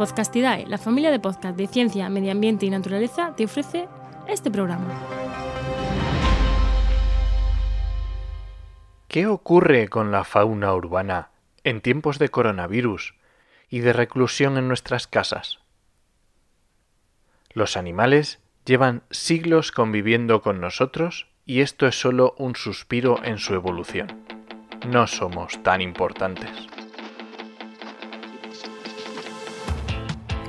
Podcastidae, la familia de podcast de ciencia, medio ambiente y naturaleza, te ofrece este programa. ¿Qué ocurre con la fauna urbana en tiempos de coronavirus y de reclusión en nuestras casas? Los animales llevan siglos conviviendo con nosotros y esto es solo un suspiro en su evolución. No somos tan importantes.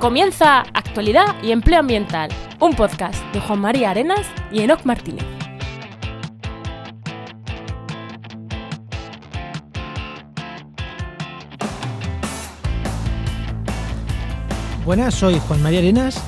Comienza Actualidad y Empleo Ambiental, un podcast de Juan María Arenas y Enoc Martínez. Buenas, soy Juan María Arenas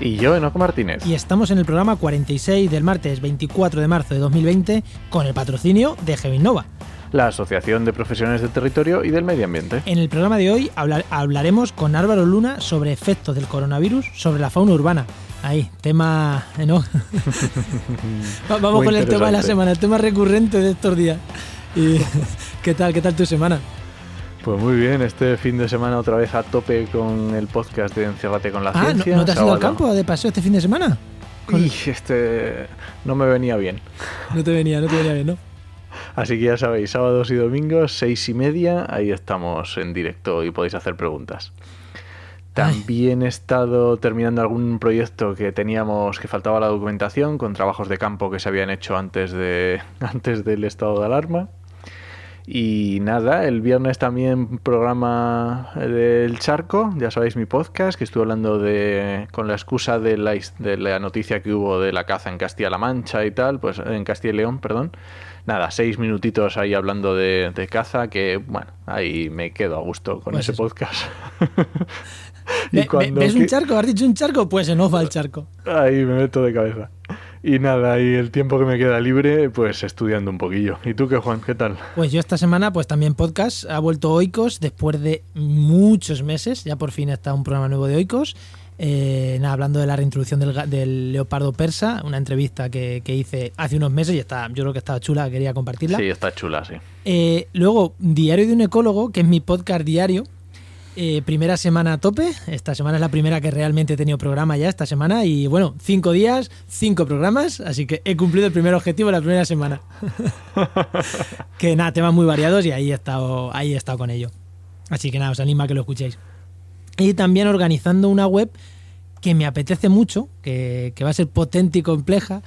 Y yo, Enoc Martínez. y estamos en el programa 46 del martes 24 de marzo de 2020 con el patrocinio de Gevinova. La Asociación de Profesiones del Territorio y del Medio Ambiente. En el programa de hoy hablar- hablaremos con Álvaro Luna sobre efectos del coronavirus sobre la fauna urbana. Ahí, tema... eh, ¿no? Va- Vamos Muy con el tema de la semana, el tema recurrente de estos días. Y, ¿Qué tal? ¿Qué tal tu semana? Pues muy bien, este fin de semana otra vez a tope con el podcast de Enciérrate con la Ah, ¿no, Ciencia. ¿no te has ido al campo de paseo este fin de semana? Y este no me venía bien. No te venía, no te venía bien, ¿no? Así que ya sabéis, sábados y domingos, seis y media, ahí estamos en directo y podéis hacer preguntas. También he estado terminando algún proyecto que teníamos que faltaba la documentación con trabajos de campo que se habían hecho antes de antes del estado de alarma. Y nada, el viernes también programa del charco, ya sabéis mi podcast, que estuve hablando de, con la excusa de la, de la noticia que hubo de la caza en Castilla-La Mancha y tal, pues en Castilla y León, perdón. Nada, seis minutitos ahí hablando de, de caza, que bueno, ahí me quedo a gusto con Pues ese eso. podcast. Ve- ¿Ves un charco? ¿Has dicho un charco? Pues se nos va el charco. Ahí me meto de cabeza. Y nada, y el tiempo que me queda libre, pues estudiando un poquillo. ¿Y tú qué, Juan? ¿Qué tal? Pues yo esta semana, pues también podcast, ha vuelto Oikos después de muchos meses, ya por fin está un programa nuevo de Oikos, eh, nada, hablando de la reintroducción del, leopardo persa, una entrevista que, que hice hace unos meses y está, yo creo que estaba chula, quería compartirla. Sí, está chula, sí. Eh, luego, Diario de un ecólogo, que es mi podcast diario. Eh, primera semana a tope. Esta semana es la primera que realmente he tenido programa ya esta semana. Y bueno, cinco días, cinco programas. Así que he cumplido el primer objetivo de la primera semana. que nada, temas muy variados y ahí he estado, ahí he estado con ello. Así que nada, os anima a que lo escuchéis. Y también organizando una web que me apetece mucho, que, que va a ser potente y compleja.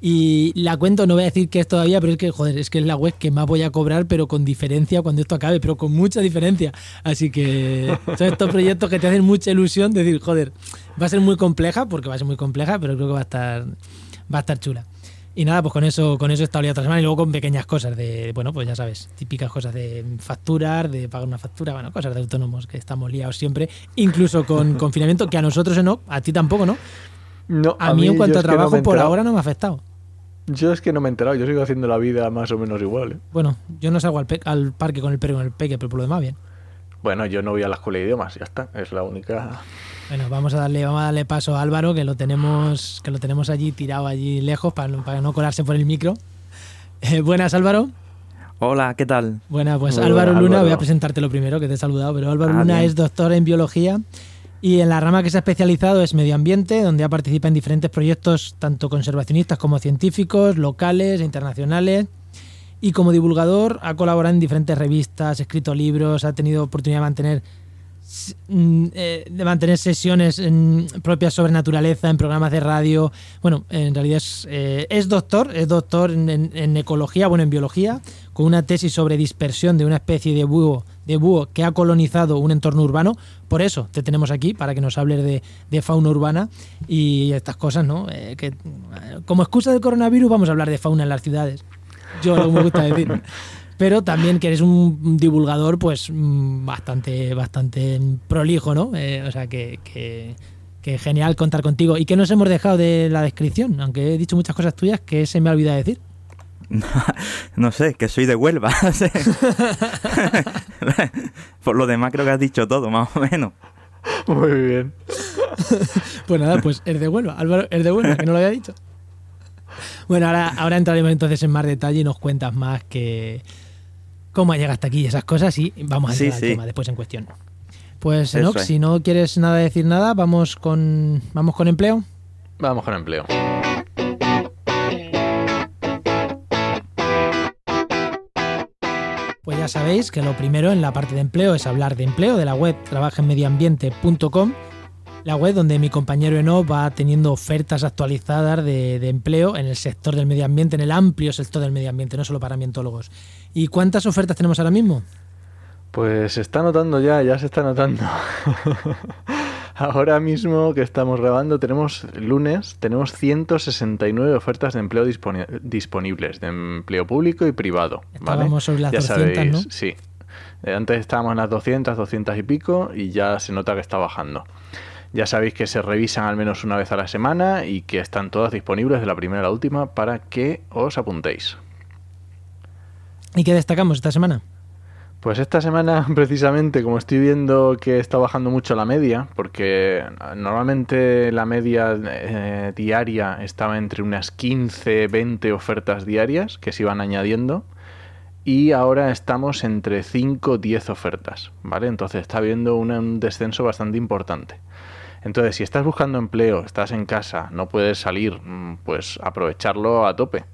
Y la cuento, no voy a decir que es todavía, pero es que, joder, es que es la web que más voy a cobrar, pero con diferencia cuando esto acabe, pero con mucha diferencia. Así que son estos proyectos que te hacen mucha ilusión de decir, joder, va a ser muy compleja, porque va a ser muy compleja, pero creo que va a estar, va a estar chula. Y nada, pues con eso, con eso he estado liado otra semana y luego con pequeñas cosas de, bueno, pues ya sabes, típicas cosas de facturar, de pagar una factura, bueno, cosas de autónomos que estamos liados siempre, incluso con confinamiento, que a nosotros no, a ti tampoco, ¿no? No, A, mí, en cuanto a no trabajo por ahora no me ha afectado. Yo es que no me he enterado, yo sigo haciendo la vida más o menos igual. ¿eh? Bueno, yo no salgo al, al parque con el perro y con el peque, pero por lo demás bien. Bueno, yo no voy a la escuela de idiomas, ya está, es la única. Bueno, vamos a darle, vamos a darle paso a Álvaro, que lo tenemos, que lo tenemos allí tirado allí lejos para, no- para no colarse por el micro. Eh, buenas, Álvaro. Hola, ¿qué tal? Buenas, pues Muy Álvaro Luna, Álvaro. voy a presentártelo primero, que te he saludado, pero Álvaro Ah, Luna bien. es doctor en biología y en la rama que se ha especializado es medio ambiente, donde ha participado en diferentes proyectos, tanto conservacionistas como científicos, locales e internacionales. Y como divulgador ha colaborado en diferentes revistas, ha escrito libros, ha tenido oportunidad de mantener mm, eh, de mantener sesiones mm, propias sobre naturaleza en programas de radio. Bueno, en realidad es, eh, doctor, es doctor en, en- en ecología, bueno, en biología, con una tesis sobre dispersión de una especie de búho, de búho que ha colonizado un entorno urbano. Por eso te tenemos aquí, para que nos hables de, fauna urbana y estas cosas, ¿no? Eh, que, como excusa del coronavirus vamos a hablar de fauna en las ciudades. Yo lo que me gusta decir. Pero también que eres un divulgador, pues mm, bastante, bastante prolijo, ¿no? Eh, o sea que, que, que genial contar contigo. ¿Y que nos hemos dejado de la descripción? Aunque he dicho muchas cosas tuyas que se me ha olvidado decir. No sé, que soy de Huelva. Por lo demás creo que has dicho todo, más o menos. Muy bien. Pues nada, pues es de Huelva. Álvaro, es de Huelva, que no lo había dicho. Bueno, ahora, ahora entraremos entonces en más detalle y nos cuentas más que cómo ha llegado hasta aquí y esas cosas y vamos a Sí, entrar al sí. tema después en cuestión. Pues Enoch, es. si no quieres nada decir nada, vamos con vamos con empleo. Vamos con empleo. Pues ya sabéis que lo primero en la parte de empleo es hablar de empleo de la web trabajenmedioambiente.com, la web donde mi compañero Eno va teniendo ofertas actualizadas de, de empleo en el sector del medio ambiente, en el amplio sector del medio ambiente, no solo para ambientólogos. ¿Y cuántas ofertas tenemos ahora mismo? Pues se está notando ya, ya se está notando. Ahora mismo que estamos grabando, tenemos lunes, tenemos 169 ofertas de empleo disponi- disponibles, de empleo público y privado. ¿vale? Estábamos sobre las ya 200, sabéis, ¿no? sí. Eh, Antes estábamos en las 200, 200 y pico y ya se nota que está bajando. Ya sabéis que se revisan al menos una vez a la semana y que están todas disponibles de la primera a la última para que os apuntéis. ¿Y qué destacamos esta semana? Pues esta semana, precisamente, como estoy viendo que está bajando mucho la media, porque normalmente la media eh, diaria estaba entre unas 15, 20 ofertas diarias que se iban añadiendo, y ahora estamos entre 5, 10 ofertas, ¿vale? Entonces está habiendo un, un descenso bastante importante. Entonces, si estás buscando empleo, estás en casa, no puedes salir, mm, pues aprovecharlo a tope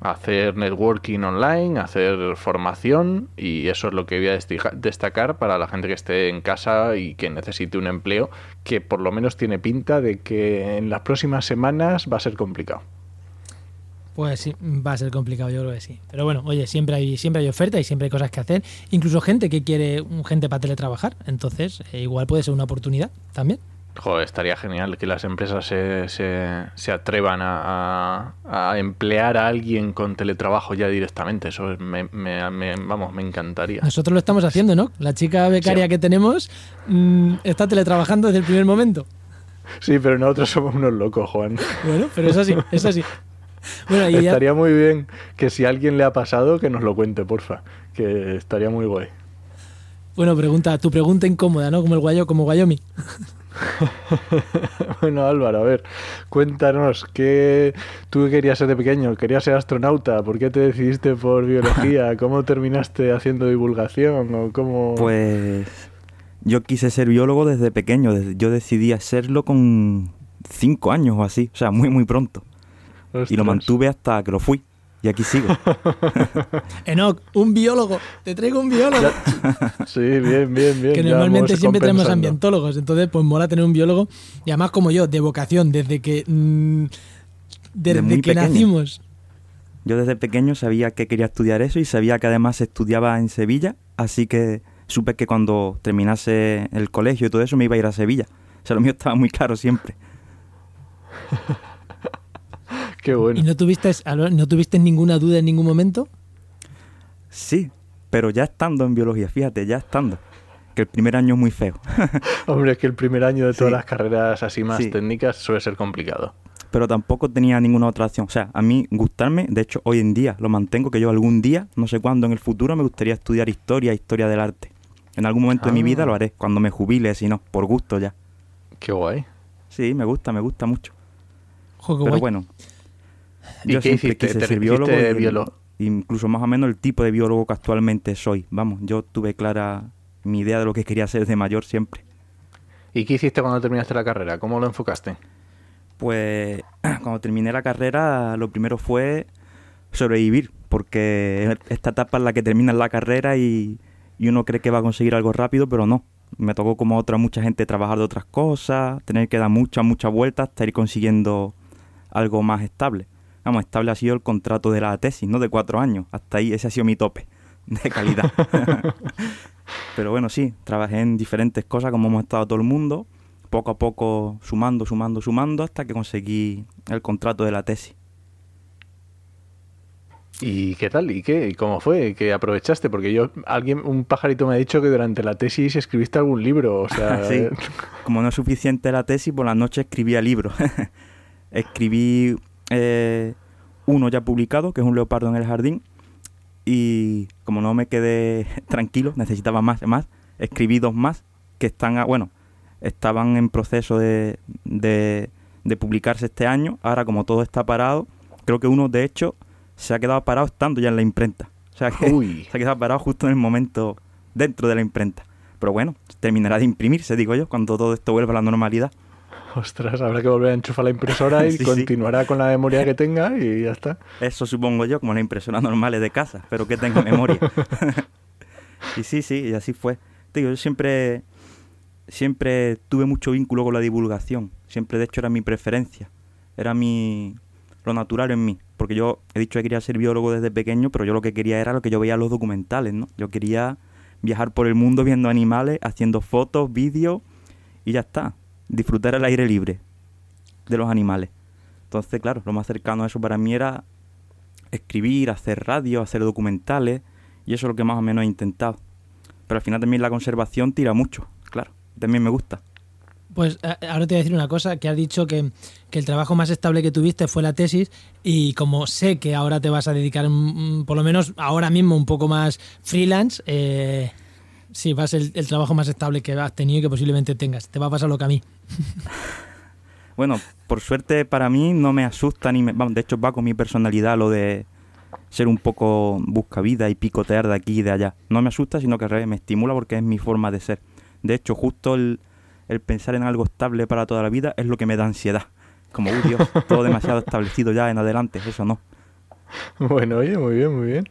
hacer networking online, hacer formación y eso es lo que voy a destacar para la gente que esté en casa y que necesite un empleo que por lo menos tiene pinta de que en las próximas semanas va a ser complicado. Pues sí, va a ser complicado, yo creo que sí. Pero bueno, oye, siempre hay, siempre hay oferta y siempre hay cosas que hacer. Incluso gente que quiere gente para teletrabajar. Entonces, eh, igual puede ser una oportunidad también. Joder, estaría genial que las empresas se, se, se atrevan a, a- a emplear a alguien con teletrabajo ya directamente. Eso es- me, me- me- vamos, me encantaría. Nosotros lo estamos haciendo, ¿no? La chica becaria Sí. que tenemos mm, está teletrabajando desde el primer momento. Sí, pero nosotros somos unos locos, Juan. Bueno, pero es así, es así. Bueno, y ya, Estaría muy bien que si a alguien le ha pasado, que nos lo cuente, porfa. Que estaría muy guay. bueno, pregunta, tu pregunta incómoda, ¿no? Como el guayo, como Wyoming. bueno, Álvaro, a ver, cuéntanos, ¿qué tú qué querías ser de pequeño? ¿Querías ser astronauta? ¿Por qué te decidiste por biología? ¿Cómo terminaste haciendo divulgación? ¿O cómo... Pues yo quise ser biólogo desde pequeño. Yo decidí hacerlo con cinco años o así, o sea, muy, muy pronto. Y lo mantuve hasta que lo fui. Y aquí sigo. Enoch, un biólogo, te traigo un biólogo. Sí, bien, bien, bien. que normalmente siempre tenemos ambientólogos, entonces pues mola tener un biólogo y además como yo, de vocación, desde que mm, desde que pequeño. nacimos. Yo desde pequeño sabía que quería estudiar eso y sabía que además estudiaba en Sevilla, así que supe que cuando terminase el colegio y todo eso me iba a ir a Sevilla. O sea, lo mío estaba muy claro siempre. Qué bueno. ¿Y no tuviste, no tuviste ninguna duda en ningún momento? Sí, pero ya estando en biología, fíjate, ya estando. Que el primer año es muy feo. Hombre, es que el primer año de todas Sí. las carreras así más Sí. técnicas suele ser complicado. pero tampoco tenía ninguna otra opción. O sea, a mí gustarme, de hecho hoy en día lo mantengo, que yo algún día, no sé cuándo en el futuro, me gustaría estudiar historia, historia del arte. En algún momento de mi Ah. vida lo haré, cuando me jubile, si no, por gusto ya. Qué guay. Sí, me gusta, me gusta mucho. Pero guay. bueno, ¿Y yo qué siempre hiciste? quise ¿Te ser biólogo, y biólogo? incluso más o menos el tipo de biólogo que actualmente soy. Vamos, yo tuve clara mi idea de lo que quería ser de mayor siempre. ¿Y qué hiciste cuando terminaste la carrera? ¿Cómo lo enfocaste? Pues cuando terminé la carrera, lo primero fue sobrevivir, porque esta etapa es la que termina la carrera y, y uno cree que va a conseguir algo rápido, pero no. Me tocó como a otra mucha gente trabajar de otras cosas, tener que dar muchas, muchas vueltas hasta ir consiguiendo algo más estable. Vamos, estable ha sido el contrato de la tesis, ¿no? De cuatro años. Hasta ahí ese ha sido mi tope de calidad. pero bueno, sí, trabajé en diferentes cosas como hemos estado todo el mundo poco a poco sumando, sumando, sumando hasta que conseguí el contrato de la tesis. ¿Y qué tal? ¿Y qué? ¿Y cómo fue? ¿Qué aprovechaste? Porque yo, alguien, un pajarito me ha dicho que durante la tesis escribiste algún libro. O sea, Sí. Como no es suficiente la tesis, por la noche escribía libros. Escribí eh, uno ya publicado, que es un leopardo en el jardín, y como no me quedé tranquilo, necesitaba más, más, escribí dos más que están, a- bueno, estaban en proceso de, de, de publicarse este año. Ahora, como todo está parado, creo que uno, de hecho, se ha quedado parado estando ya en la imprenta. O sea que Uy. se ha quedado parado justo en el momento dentro de la imprenta. Pero bueno, terminará de imprimirse, digo yo, cuando todo esto vuelva a la normalidad. Ostras, habrá que volver a enchufar la impresora y Sí, sí. continuará con la memoria que tenga y ya está. Eso supongo yo, como las impresoras normales de casa, pero que tenga memoria. y sí, sí, y así fue. Te Digo, yo siempre, siempre tuve mucho vínculo con la divulgación. Siempre, de hecho, era mi preferencia. Era mi lo natural en mí. Porque yo he dicho que quería ser biólogo desde pequeño, pero yo lo que quería era lo que yo veía en los documentales, ¿no? Yo quería viajar por el mundo viendo animales, haciendo fotos, vídeos y ya está. Disfrutar el aire libre de los animales. Entonces, claro, lo más cercano a eso para mí era escribir, hacer radio, hacer documentales, y eso es lo que más o menos he intentado. Pero al final también la conservación tira mucho, claro, también me gusta. Pues a- ahora te voy a decir una cosa, que has dicho que, que el trabajo más estable que tuviste fue la tesis y como sé que ahora te vas a dedicar, mm, por lo menos ahora mismo, un poco más freelance, eh, sí, va a ser el, el trabajo más estable que has tenido y que posiblemente tengas. Te va a pasar lo que a mí. Bueno, por suerte para mí no me asusta ni me... vamos, de hecho va con mi personalidad lo de ser un poco buscavida y picotear de aquí y de allá. No me asusta, sino que al revés, me estimula porque es mi forma de ser. De hecho, justo el, el pensar en algo estable para toda la vida es lo que me da ansiedad. Como, uy, Dios, todo demasiado establecido ya en adelante, eso no. Bueno, oye, muy bien, muy bien.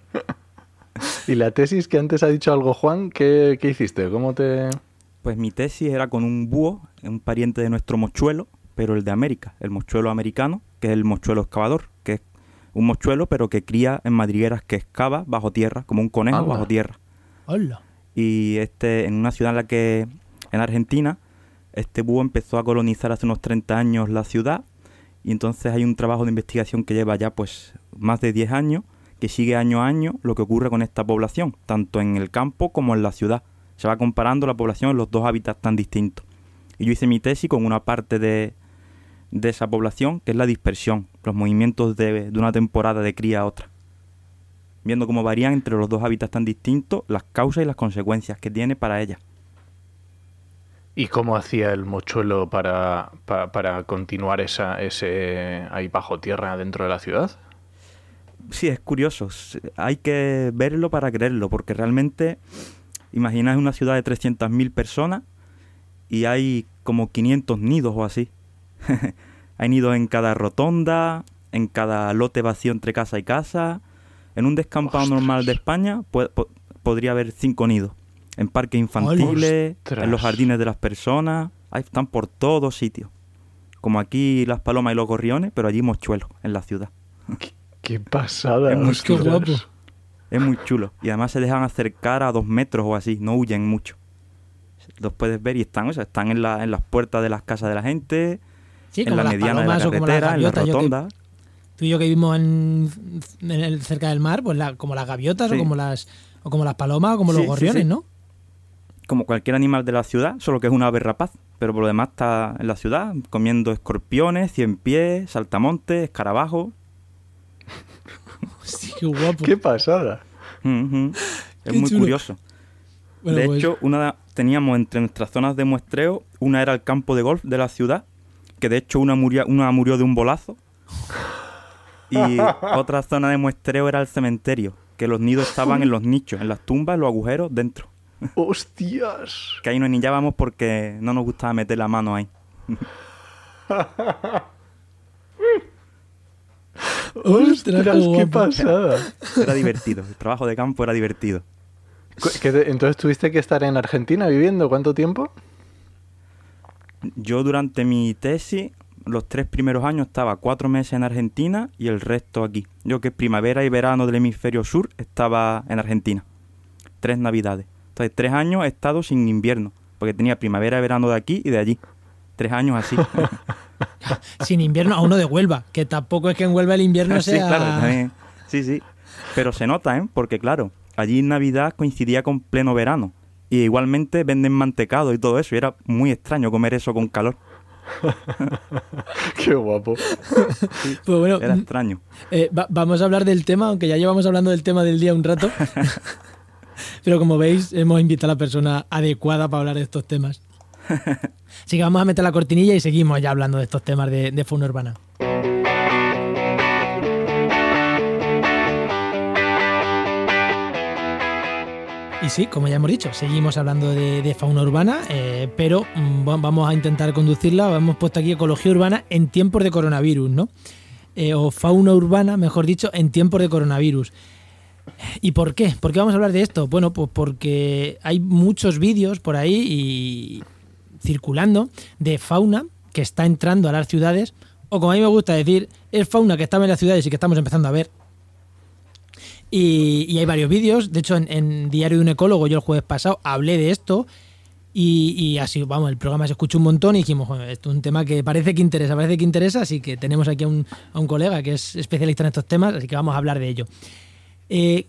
¿Y la tesis que antes ha dicho algo Juan? ¿Qué, qué hiciste? ¿Cómo te...? Pues mi tesis era con un búho, un pariente de nuestro mochuelo, pero el de América, el mochuelo americano, que es el mochuelo excavador, que es un mochuelo pero que cría en madrigueras que excava bajo tierra, como un conejo Anda. bajo tierra. Hola. Y este, en una ciudad en la que, en Argentina, este búho empezó a colonizar hace unos 30 años la ciudad y entonces hay un trabajo de investigación que lleva ya pues más de 10 años que sigue año a año lo que ocurre con esta población, tanto en el campo como en la ciudad. Se va comparando la población en los dos hábitats tan distintos. Y yo hice mi tesis con una parte de, de esa población, que es la dispersión, los movimientos de, de una temporada de cría a otra. Viendo cómo varían entre los dos hábitats tan distintos las causas y las consecuencias que tiene para ellas. ¿Y cómo hacía el mochuelo para, pa- para, continuar esa, ese ahí bajo tierra dentro de la ciudad? Sí, es curioso. Hay que verlo para creerlo, porque realmente, imagináis una ciudad de 300.000 personas y hay como 500 nidos o así. hay nidos en cada rotonda, en cada lote vacío entre casa y casa. En un descampado Ostras. normal de España po- podría haber cinco nidos. En parques infantiles, en los jardines de las personas. Ahí están por todos sitios. Como aquí las palomas y los gorriones, pero allí mochuelos, en la ciudad. ¡Qué pasada! Es muy Qué ostras. guapo. Es muy chulo. Y además se dejan acercar a dos metros o así, no huyen mucho. Los puedes ver y están, o sea, están en, la, en las puertas de las casas de la gente, Sí, en como la las mediana de la carretera, en la que- rotonda. tú y yo que vivimos en, en el- cerca del mar, pues la- como las gaviotas Sí. o como las o como las palomas o como los Sí, gorriones, sí. ¿no? Como cualquier animal de la ciudad, solo que es una ave rapaz. Pero por lo demás está en la ciudad comiendo escorpiones, cien pies, saltamontes, escarabajos. Sí, qué guapo. ¡Qué pasada! Es Qué muy chulo. curioso. Bueno, de pues, hecho, una teníamos entre nuestras zonas de muestreo, una era el campo de golf de la ciudad, que de hecho una murió, una murió de un bolazo. Y otra zona de muestreo era el cementerio, que los nidos estaban en los nichos, en las tumbas, en los agujeros, dentro. ¡Hostias! Que ahí no anillábamos porque no nos gustaba meter la mano ahí. Ostras, qué ¡Qué guapo. pasada! Era divertido, el trabajo de campo era divertido. Cu- ¿qué te- entonces tuviste que estar en Argentina viviendo cuánto tiempo? Yo durante mi tesis, los tres primeros años estaba cuatro meses en Argentina y el resto aquí. Yo que primavera y verano del hemisferio sur estaba en Argentina. Tres navidades. Entonces tres años he estado sin invierno, porque tenía primavera y verano de aquí y de allí. Tres años así. Sin invierno a uno de Huelva, que tampoco es que en Huelva el invierno sí, sea... claro, también. Sí, sí. Pero se nota, ¿eh? Porque claro, allí Navidad coincidía con pleno verano. Y igualmente venden mantecado y todo eso. Y era muy extraño comer eso con calor. ¡Qué guapo! Pues bueno, Era mm, extraño. eh, va- vamos a hablar del tema, aunque ya llevamos hablando del tema del día un rato. Pero como veis, hemos invitado a la persona adecuada para hablar de estos temas. Así que vamos a meter la cortinilla y seguimos ya hablando de estos temas de, fauna urbana. Y sí, como ya hemos dicho, seguimos hablando de, fauna urbana, eh, pero mm, vamos a intentar conducirla. Hemos puesto aquí ecología urbana en tiempos de coronavirus, ¿no? Eh, o fauna urbana, mejor dicho, en tiempos de coronavirus. ¿Y por qué? ¿Por qué vamos a hablar de esto? Bueno, pues porque hay muchos vídeos por ahí y circulando de fauna que está entrando a las ciudades, o como a mí me gusta decir, es fauna que estaba en las ciudades y que estamos empezando a ver y, hay varios vídeos. De hecho, en, Diario de un Ecólogo, yo el jueves pasado hablé de esto. Y, así, vamos, el programa se escuchó un montón y dijimos, esto es un tema que parece que interesa, parece que interesa, así que tenemos aquí a un, a un colega que es especialista en estos temas, así que vamos a hablar de ello. Eh,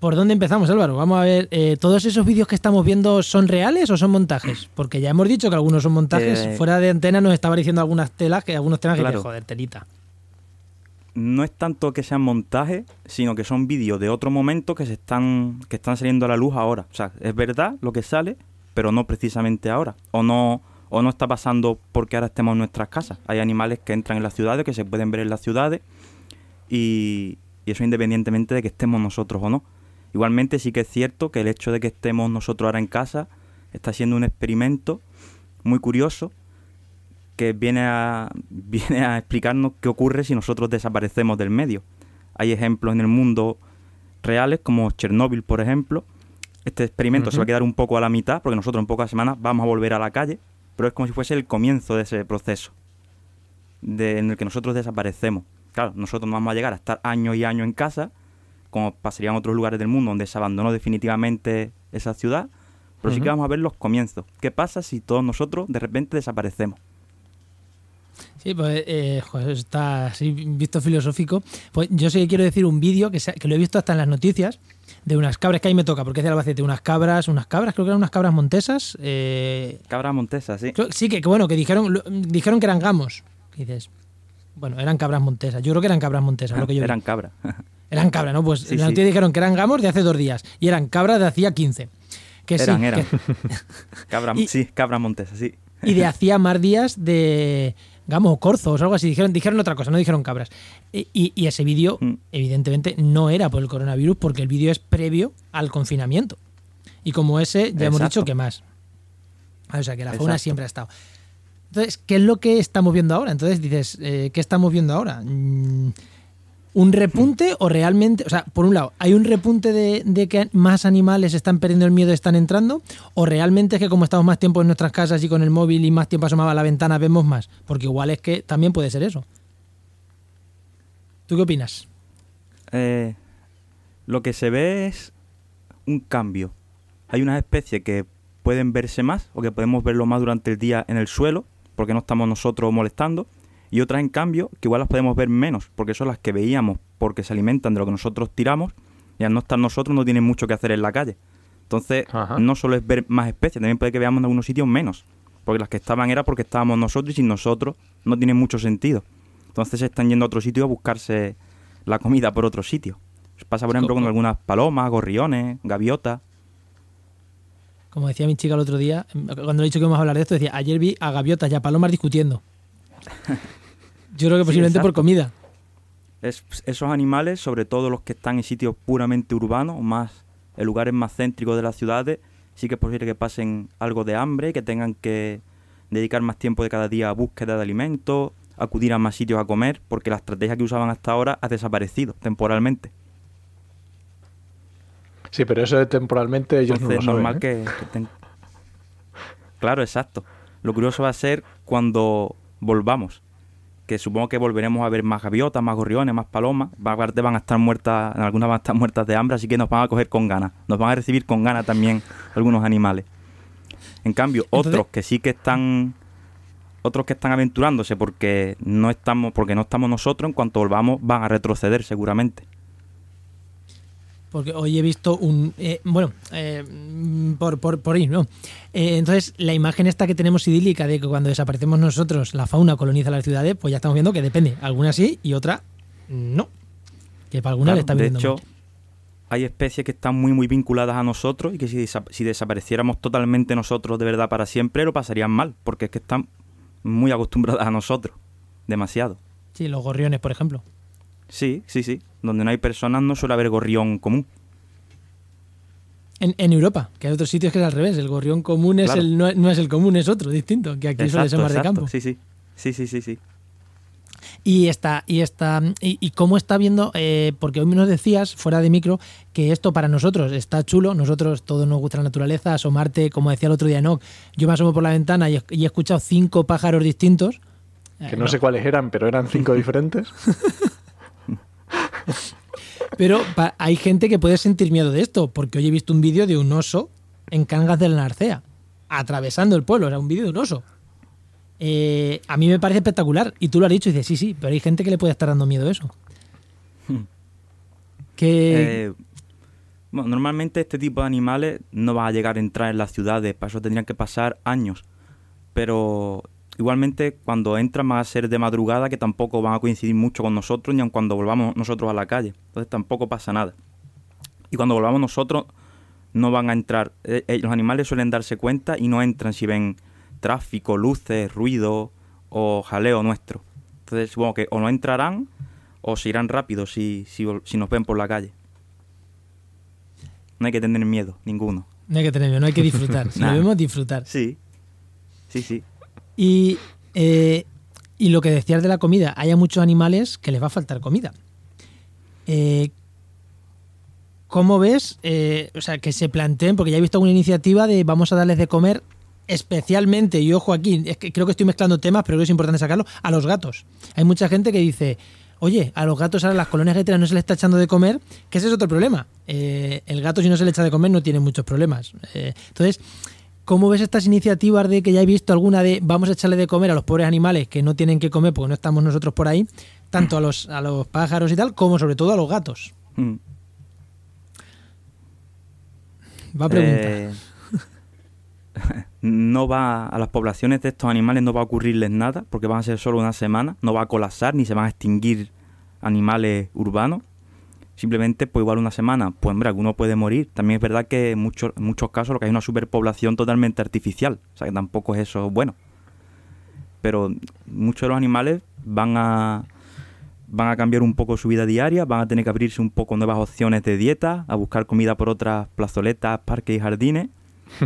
¿Por dónde empezamos, Álvaro? Vamos a ver, eh, ¿todos esos vídeos que estamos viendo son reales o son montajes? Porque ya hemos dicho que algunos son montajes. Eh, Fuera de antena nos estaba diciendo algunas telas, que algunos temas que, joder, telita no es tanto que sean montajes, sino que son vídeos de otro momento que se están que están saliendo a la luz ahora. O sea, es verdad lo que sale, pero no precisamente ahora. O no o no está pasando porque ahora estemos en nuestras casas. Hay animales que entran en las ciudades, que se pueden ver en las ciudades, y, y eso independientemente de que estemos nosotros o no. Igualmente sí que es cierto que el hecho de que estemos nosotros ahora en casa está siendo un experimento muy curioso que viene a, viene a explicarnos qué ocurre si nosotros desaparecemos del medio. Hay ejemplos en el mundo reales, como Chernóbil, por ejemplo. Este experimento se va a quedar un poco a la mitad, porque nosotros en pocas semanas vamos a volver a la calle, pero es como si fuese el comienzo de ese proceso de, en el que nosotros desaparecemos. Claro, nosotros no vamos a llegar a estar años y años en casa, como pasaría en otros lugares del mundo donde se abandonó definitivamente esa ciudad, pero sí que vamos a ver los comienzos. ¿Qué pasa si todos nosotros de repente desaparecemos? Sí, pues eh, está así visto filosófico. Pues yo sí que quiero decir un vídeo que, que lo he visto hasta en las noticias de unas cabras que ahí me toca, porque es de Albacete, unas cabras, unas cabras, creo que eran unas cabras montesas. Eh, cabras montesas, sí. sí, que, bueno, que dijeron, dijeron que eran gamos. dices, bueno, eran cabras montesas. Yo creo que eran cabras montesas, lo que yo Eran cabras. eran cabras, ¿no? Pues en la noticia dijeron que eran gamos de hace dos días y eran cabras de hacía 15. Que eran, eran. sí, cabras montesas, sí. Y de hacía más días de Gamos o corzos o algo así. Dijeron, dijeron otra cosa, no dijeron cabras. Y, ese vídeo, mm. evidentemente, no era por el coronavirus porque el vídeo es previo al confinamiento. Y como ese, ya hemos dicho que más. O sea, que la fauna siempre ha estado. Entonces, ¿qué es lo que estamos viendo ahora? Entonces dices, eh, ¿qué estamos viendo ahora? Mm, un repunte o realmente, o sea, por un lado, ¿hay un repunte de, que más animales están perdiendo el miedo y están entrando? ¿O realmente es que como estamos más tiempo en nuestras casas y con el móvil y más tiempo asomado a la ventana vemos más? Porque igual es que también puede ser eso. ¿Tú qué opinas? Eh, lo que se ve es un cambio. Hay unas especies que pueden verse más o que podemos verlo más durante el día en el suelo porque no estamos nosotros molestando y otras en cambio que igual las podemos ver menos, porque son las que veíamos porque se alimentan de lo que nosotros tiramos y al no estar nosotros no tienen mucho que hacer en la calle. Entonces, no solo es ver más especies, también puede que veamos en algunos sitios menos, porque las que estaban era porque estábamos nosotros y sin nosotros no tiene mucho sentido. Entonces se están yendo a otro sitio a buscarse la comida por otro sitio. Pasa, por ejemplo, con algunas palomas, gorriones, gaviotas. Como decía mi chica el otro día, cuando he dicho que íbamos a hablar de esto, decía, ayer vi a gaviotas y a palomas discutiendo. Yo creo que posiblemente por comida. Es, esos animales, sobre todo los que están en sitios puramente urbanos, más en lugares más céntricos de las ciudades, sí que es posible que pasen algo de hambre, que tengan que dedicar más tiempo de cada día a búsqueda de alimentos, acudir a más sitios a comer, porque la estrategia que usaban hasta ahora ha desaparecido temporalmente. Sí, pero eso de temporalmente ellos no lo saben. Normal ¿eh? que Claro, exacto. Lo curioso va a ser cuando volvamos. Que supongo que volveremos a ver más gaviotas, más gorriones, más palomas. Aparte van a estar muertas, algunas van a estar muertas de hambre, así que nos van a coger con ganas. Nos van a recibir con ganas también algunos animales. En cambio, otros que sí que están otros que están aventurándose porque no estamos porque no estamos nosotros en cuanto volvamos van a retroceder seguramente porque hoy he visto un... Eh, bueno, eh, por, por, por ahí, ¿no? Eh, entonces, la imagen esta que tenemos idílica de que cuando desaparecemos nosotros la fauna coloniza las ciudades, pues ya estamos viendo que depende. Alguna sí y otra no. Que para alguna le está De hecho, hay especies que están muy, muy vinculadas a nosotros y que si, si desapareciéramos totalmente nosotros de verdad para siempre, lo pasarían mal, porque es que están muy acostumbradas a nosotros. Demasiado. Sí, los gorriones, por ejemplo. Sí, sí, sí. Donde no hay personas no suele haber gorrión común. En, en Europa, que hay otros sitios que es al revés. El gorrión común es Claro. el, no, no es el común, es otro, distinto, que aquí suele ser Exacto, más de exacto. campo. Sí, sí. Sí, sí, sí, sí. Y está, y está, y, y cómo está viendo, eh, porque hoy nos decías, fuera de micro, que esto para nosotros está chulo, nosotros todos nos gusta la naturaleza, asomarte, como decía el otro día Enoch, yo me asomo por la ventana y he, y he escuchado cinco pájaros distintos. Que Eh, no sé cuáles eran, pero eran cinco diferentes. Pero hay gente que puede sentir miedo de esto, porque hoy he visto un vídeo de un oso en Cangas de la Narcea, atravesando el pueblo, sea, un vídeo de un oso. Eh, a mí me parece espectacular, y tú lo has dicho y dices, sí, sí, pero hay gente que le puede estar dando miedo a eso. Que... Eh, bueno, normalmente este tipo de animales no van a llegar a entrar en las ciudades, para eso tendrían que pasar años. Pero igualmente cuando entran van a ser de madrugada, que tampoco van a coincidir mucho con nosotros, ni aun cuando volvamos nosotros a la calle. Entonces tampoco pasa nada. Y cuando volvamos nosotros no van a entrar. Eh, eh, los animales suelen darse cuenta y no entran si ven tráfico, luces, ruido o jaleo nuestro. Entonces supongo que o no entrarán o se irán rápido si, si, si nos ven por la calle. No hay que tener miedo, ninguno. No hay que tener miedo, no hay que disfrutar. Si Nah. vemos, disfrutar. Sí, sí, sí. Y, eh, y lo que decías de la comida, hay a muchos animales que les va a faltar comida. Eh, ¿Cómo ves? eh, o sea, que se planteen, porque ya he visto una iniciativa de vamos a darles de comer especialmente, y ojo aquí, es que creo que estoy mezclando temas, pero creo que es importante sacarlo, a los gatos. Hay mucha gente que dice, oye, a los gatos ahora las colonias letras no se les está echando de comer, que ese es otro problema. Eh, el gato si no se le echa de comer no tiene muchos problemas. Entonces, ¿Cómo ves estas iniciativas de que ya he visto alguna de vamos a echarle de comer a los pobres animales que no tienen que comer porque no estamos nosotros por ahí, tanto a los, a los pájaros y tal, como sobre todo a los gatos? Mm. Va a preguntar. Eh, no va a las poblaciones de estos animales no va a ocurrirles nada porque van a ser solo una semana, no va a colapsar ni se van a extinguir animales urbanos. Simplemente, pues igual una semana, pues hombre, alguno puede morir. También es verdad que en muchos, en muchos casos lo que hay es una superpoblación totalmente artificial. O sea que tampoco es eso bueno. Pero muchos de los animales van a van a cambiar un poco su vida diaria, van a tener que abrirse un poco nuevas opciones de dieta, a buscar comida por otras plazoletas, parques y jardines,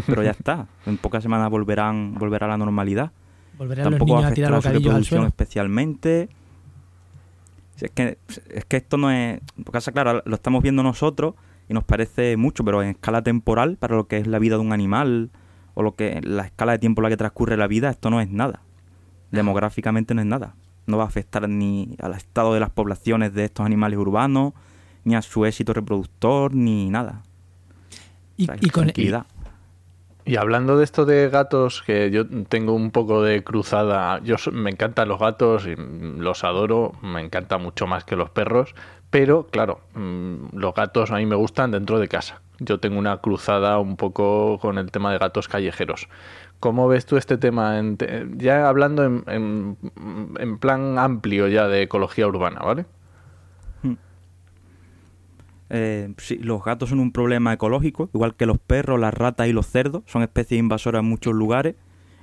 pero ya está, en pocas semanas volverán volverá a la normalidad. Volverán los Tampoco va niños a a tirar afectar a la al suelo. especialmente. Si Es que, es que esto no es... Porque, o sea, claro, lo estamos viendo nosotros y nos parece mucho, pero en escala temporal, para lo que es la vida de un animal o lo que la escala de tiempo en la que transcurre la vida, esto no es nada. Demográficamente no es nada. No va a afectar ni al estado de las poblaciones de estos animales urbanos, ni a su éxito reproductor, ni nada. Y, O sea, y con. Y hablando de esto de gatos, que yo tengo un poco de cruzada, yo me encantan los gatos y los adoro, me encanta mucho más que los perros, pero claro, mm, los gatos a mí me gustan dentro de casa. Yo tengo una cruzada un poco con el tema de gatos callejeros. ¿Cómo ves tú este tema? ya hablando en, en- en plan amplio ya de ecología urbana, ¿vale? Eh, sí, los gatos son un problema ecológico, igual que los perros, las ratas y los cerdos. Son especies invasoras en muchos lugares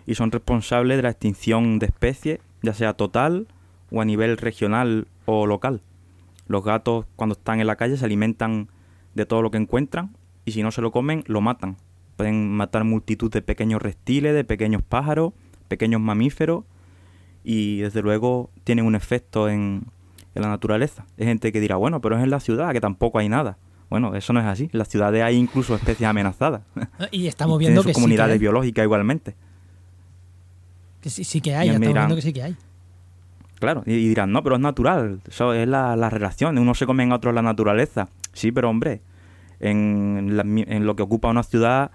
y son responsables de la extinción de especies, ya sea total o a nivel regional o local. Los gatos cuando están en la calle se alimentan de todo lo que encuentran y si no se lo comen, lo matan. Pueden matar multitud de pequeños reptiles, de pequeños pájaros, pequeños mamíferos y desde luego tienen un efecto en, en la naturaleza. Hay gente que dirá, bueno, pero es en la ciudad, que tampoco hay nada. Bueno, eso no es así. En las ciudades hay incluso especies amenazadas. y estamos viendo sus que sí que, comunidades biológicas igualmente. que sí, sí que hay, estamos dirán- viendo que sí que hay. Claro, y, y dirán, no, pero es natural, eso es la, la relación, unos se comen a otros la naturaleza. Sí, pero hombre, en, la en lo que ocupa una ciudad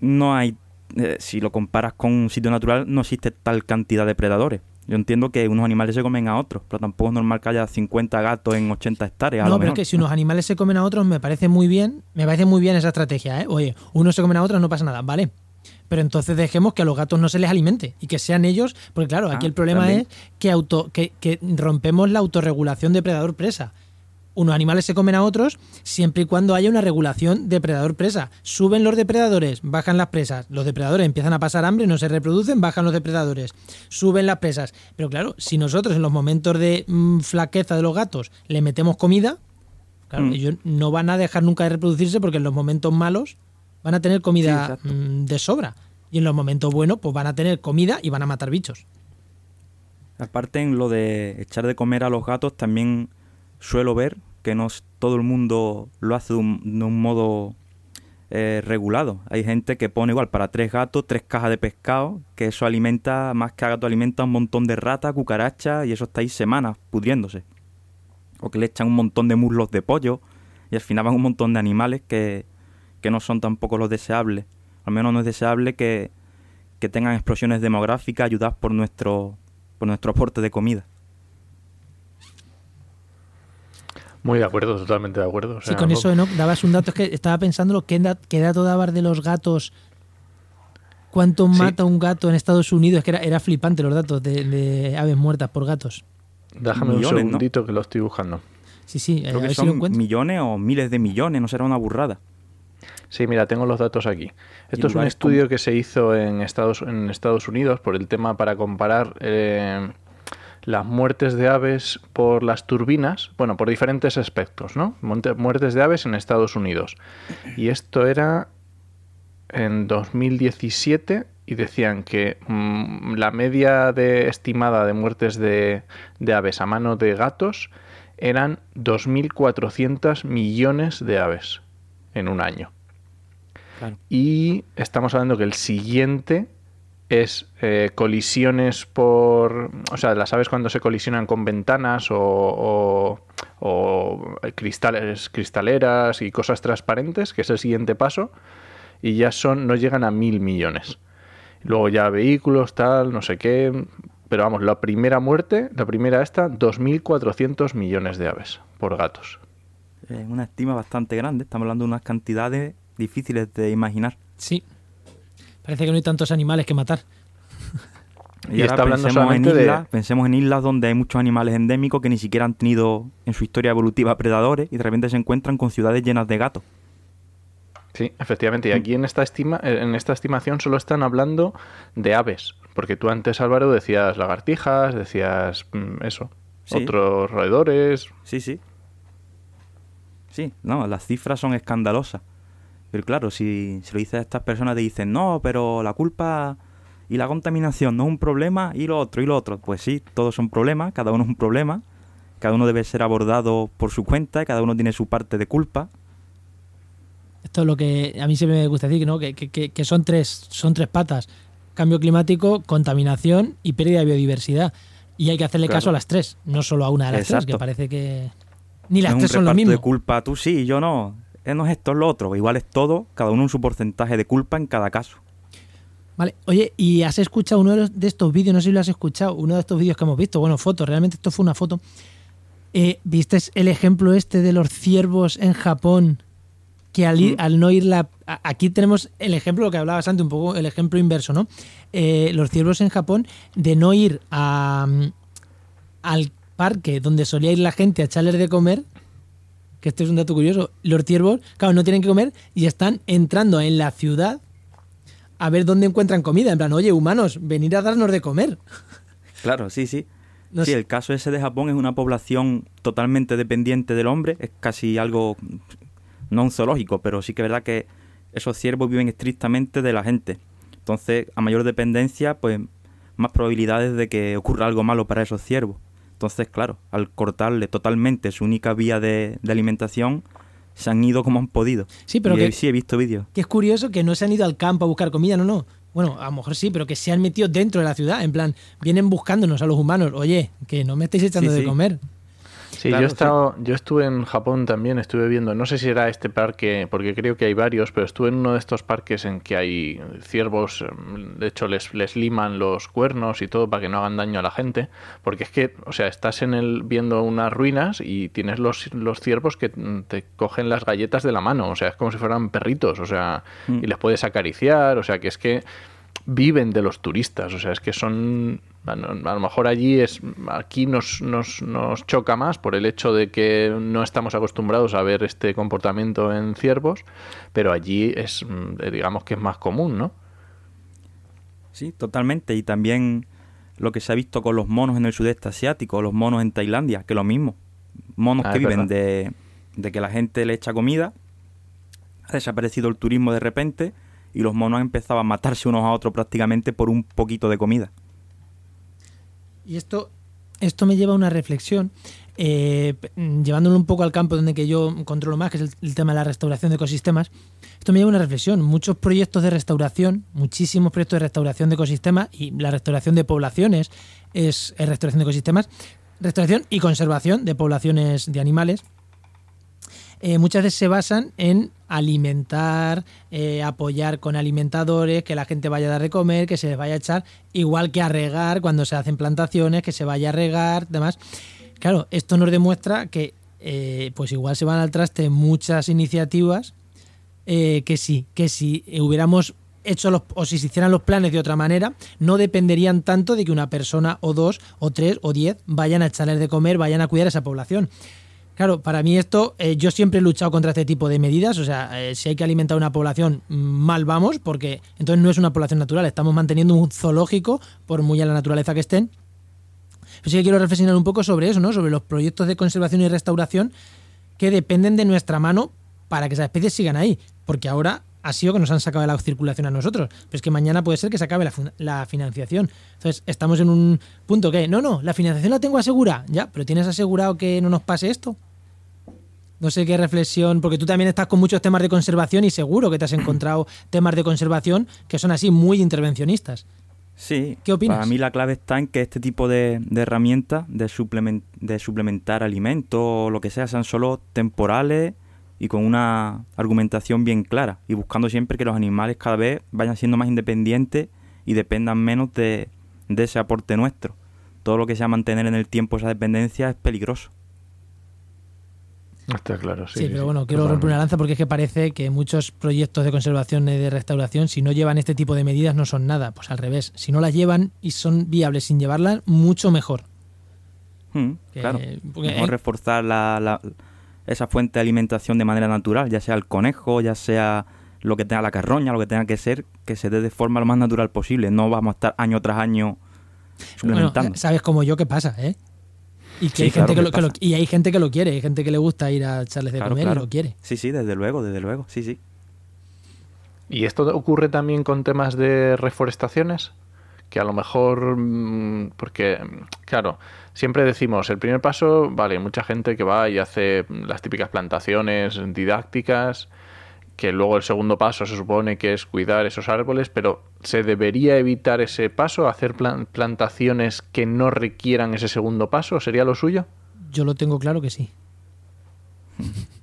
no hay, eh, si lo comparas con un sitio natural, no existe tal cantidad de predadores. Yo entiendo que unos animales se comen a otros, pero tampoco es normal que haya 50 gatos en 80 hectáreas. a No, lo pero es que si unos animales se comen a otros, me parece muy bien, me parece muy bien esa estrategia, ¿eh? Oye, unos se comen a otros, no pasa nada, vale. Pero entonces dejemos que a los gatos no se les alimente y que sean ellos, porque claro, aquí Ah, el problema también. es que, auto, que, que rompemos la autorregulación depredador-presa. Unos animales se comen a otros siempre y cuando haya una regulación depredador-presa. Suben los depredadores, bajan las presas. Los depredadores empiezan a pasar hambre, no se reproducen, bajan los depredadores. Suben las presas. Pero claro, si nosotros en los momentos de mm, flaqueza de los gatos le metemos comida, Claro, Mm. ellos no van a dejar nunca de reproducirse porque en los momentos malos van a tener comida mm, de sobra. Y en los momentos buenos, pues van a tener comida y van a matar bichos. Aparte en lo de echar de comer a los gatos también suelo ver que no todo el mundo lo hace de un, de un modo eh, regulado. Hay gente que pone igual para tres gatos, tres cajas de pescado, que eso alimenta, más que a gato alimenta un montón de ratas, cucarachas y eso está ahí semanas pudriéndose. O que le echan un montón de muslos de pollo y al final van un montón de animales que, que no son tampoco los deseables. Al menos no es deseable que, que tengan explosiones demográficas ayudadas por nuestro, por nuestro aporte de comida. Muy de acuerdo, totalmente de acuerdo. o Sí, con no- eso, Enoch, dabas un dato, es que estaba pensando qué, da- qué dato dabas de los gatos. ¿Cuánto Sí. mata un gato en Estados Unidos? Es que era, era flipante los datos de, de aves muertas por gatos. Déjame millones, un ¿no? segundito que lo estoy buscando. Sí, sí, Creo a que ver si lo son encuentro. millones o miles de millones, no será una burrada. Sí, mira, tengo los datos aquí. Esto es un estudio como- que se hizo en Estados, en Estados Unidos por el tema para comparar eh, las muertes de aves por las turbinas, bueno, por diferentes aspectos, ¿no? Muertes de aves en Estados Unidos. Y esto era en 2017 y decían que mm, la media de estimada de muertes de, de aves a mano de gatos eran 2.400 millones de aves en un año. Claro. Y estamos hablando que el siguiente es eh, colisiones por... O sea, las aves cuando se colisionan con ventanas o, o- o cristales, cristaleras y cosas transparentes, que es el siguiente paso, y ya son no llegan a mil millones. Luego ya vehículos, tal, no sé qué. Pero vamos, la primera muerte, la primera esta, 2.400 millones de aves por gatos. Es una estima bastante grande, estamos hablando de unas cantidades difíciles de imaginar. Sí. Parece que no hay tantos animales que matar. Y ahora está hablando pensemos en de- islas, pensemos en islas donde hay muchos animales endémicos que ni siquiera han tenido en su historia evolutiva predadores y de repente se encuentran con ciudades llenas de gatos. Sí, efectivamente. Y aquí en esta, estima, eh, en esta estimación solo están hablando de aves. Porque tú antes, Álvaro, decías lagartijas, decías mm, eso, Sí. otros roedores. Sí, sí. Sí, no, las cifras son escandalosas. Pero claro, si se lo dices a estas personas, te dicen, no, pero la culpa y la contaminación no es un problema, y lo otro, y lo otro. Pues sí, todos son problemas, cada uno es un problema, cada uno debe ser abordado por su cuenta, y cada uno tiene su parte de culpa. Esto es lo que a mí siempre me gusta decir, ¿no? que, que- que- son, tres, son tres patas. Cambio climático, contaminación y pérdida de biodiversidad. Y hay que hacerle Claro. caso a las tres, no solo a una de las tres, que parece que... Ni las tres un son lo mismo. de culpa, tú sí, yo no. No es esto, es lo otro. Igual es todo, cada uno en su porcentaje de culpa en cada caso. Vale, oye, ¿y has escuchado uno de, los- de estos vídeos? No sé si lo has escuchado, uno de estos vídeos que hemos visto, bueno, fotos, realmente esto fue una foto. Eh, ¿Viste el ejemplo este de los ciervos en Japón? Que al, ir- al no ir la... a- Aquí tenemos el ejemplo, lo que hablabas antes, un poco el ejemplo inverso, ¿no? Eh, los ciervos en Japón de no ir a, mm, al parque donde solía ir la gente a echarles de comer, que este es un dato curioso, los ciervos, claro, no tienen que comer y están entrando en la ciudad a ver dónde encuentran comida. En plan, oye, humanos, venid a darnos de comer. Claro, sí, sí. No sí, sé. el caso ese de Japón es una población totalmente dependiente del hombre, es casi algo, no un zoológico, pero sí que es verdad que esos ciervos viven estrictamente de la gente. Entonces, a mayor dependencia, pues más probabilidades de que ocurra algo malo para esos ciervos. Entonces, claro, al cortarle totalmente su única vía de, de alimentación, se han ido como han podido. Sí, pero Y, que- sí he visto vídeos. Que es curioso que no se han ido al campo a buscar comida, no, no. Bueno, a lo mejor sí, pero que se han metido dentro de la ciudad. En plan, vienen buscándonos a los humanos. Oye, que no me estáis echando Sí, de sí. comer. Sí, Claro, yo, he sí. estado, yo estuve en Japón también, estuve viendo, no sé si era este parque, porque creo que hay varios, pero estuve en uno de estos parques en que hay ciervos, em, de hecho les, les liman los cuernos y todo para que no hagan daño a la gente, porque es que, o sea, estás en el viendo unas ruinas y tienes los, los ciervos que mm, te cogen las galletas de la mano, o sea, es como si fueran perritos, o sea, Mm. y les puedes acariciar, o sea, que es que viven de los turistas, o sea, es que son a lo mejor allí es aquí nos, nos, nos choca más por el hecho de que no estamos acostumbrados a ver este comportamiento en ciervos, pero allí es mm, digamos que es más común, ¿no? Sí, totalmente. Y también lo que se ha visto con los monos en el sudeste asiático, los monos en Tailandia, que lo mismo. Monos Ah, que viven de, de que la gente le echa comida, ha desaparecido el turismo de repente y los monos han empezado a matarse unos a otros prácticamente por un poquito de comida. Y esto, esto me lleva a una reflexión, eh, llevándolo un poco al campo donde que yo controlo más, que es el, el, tema de la restauración de ecosistemas. Esto me lleva a una reflexión. Muchos proyectos de restauración, muchísimos proyectos de restauración de ecosistemas y la restauración de poblaciones es, es restauración de ecosistemas, restauración y conservación de poblaciones de animales. Eh, muchas veces se basan en alimentar, eh, apoyar con alimentadores, que la gente vaya a dar de comer, que se les vaya a echar, igual que a regar cuando se hacen plantaciones, que se vaya a regar, demás. Claro, esto nos demuestra que eh, pues igual se van al traste muchas iniciativas que sí, que si hubiéramos hecho los, o si se hicieran los planes de otra manera, no dependerían tanto de que una persona o dos o tres o diez vayan a echarles de comer, vayan a cuidar a esa población. Claro, para mí esto, eh, yo siempre he luchado contra este tipo de medidas, o sea, eh, si hay que alimentar una población, mal vamos, porque entonces no es una población natural, estamos manteniendo un zoológico, por muy a la naturaleza que estén. Pero sí que quiero reflexionar un poco sobre eso, ¿no? Sobre los proyectos de conservación y restauración que dependen de nuestra mano para que esas especies sigan ahí, porque ahora ha sido que nos han sacado de la circulación a nosotros. Pero es que mañana puede ser que se acabe la, la, financiación. Entonces, estamos en un punto que, no, no, la financiación la tengo asegurada. Ya, pero ¿tienes asegurado que no nos pase esto? No sé qué reflexión, porque tú también estás con muchos temas de conservación y seguro que te has encontrado temas de conservación que son así muy intervencionistas. Sí. ¿Qué opinas? Para mí la clave está en que este tipo de, de herramientas de, suplement, de suplementar alimentos o lo que sea sean solo temporales y con una argumentación bien clara y buscando siempre que los animales cada vez vayan siendo más independientes y dependan menos de, de ese aporte nuestro. Todo lo que sea mantener en el tiempo esa dependencia es peligroso. Está claro, sí. Sí, pero bueno, quiero romper una lanza porque es que parece que muchos proyectos de conservación y de restauración, si no llevan este tipo de medidas, no son nada. Pues al revés, si no las llevan y son viables sin llevarlas, mucho mejor. Mm, Que- claro. porque Mejor hay- reforzar la, la- esa fuente de alimentación de manera natural, ya sea el conejo, ya sea lo que tenga la carroña, lo que tenga que ser, que se dé de forma lo más natural posible. No vamos a estar año tras año Bueno, suplementando. sabes como yo qué pasa, ¿eh? Y que Sí, hay claro gente que que lo, que lo- pasa. y hay gente que lo quiere, hay gente que le gusta ir a echarles de Claro, comer claro. y lo quiere. Sí, sí, desde luego, desde luego, sí, sí. ¿Y esto ocurre también con temas de reforestaciones? Que a lo mejor, mm, porque, claro, siempre decimos, el primer paso, vale, mucha gente que va y hace las típicas plantaciones didácticas, que luego el segundo paso se supone que es cuidar esos árboles, pero ¿se debería evitar ese paso, hacer plan- plantaciones que no requieran ese segundo paso? ¿Sería lo suyo? Yo lo tengo claro que sí.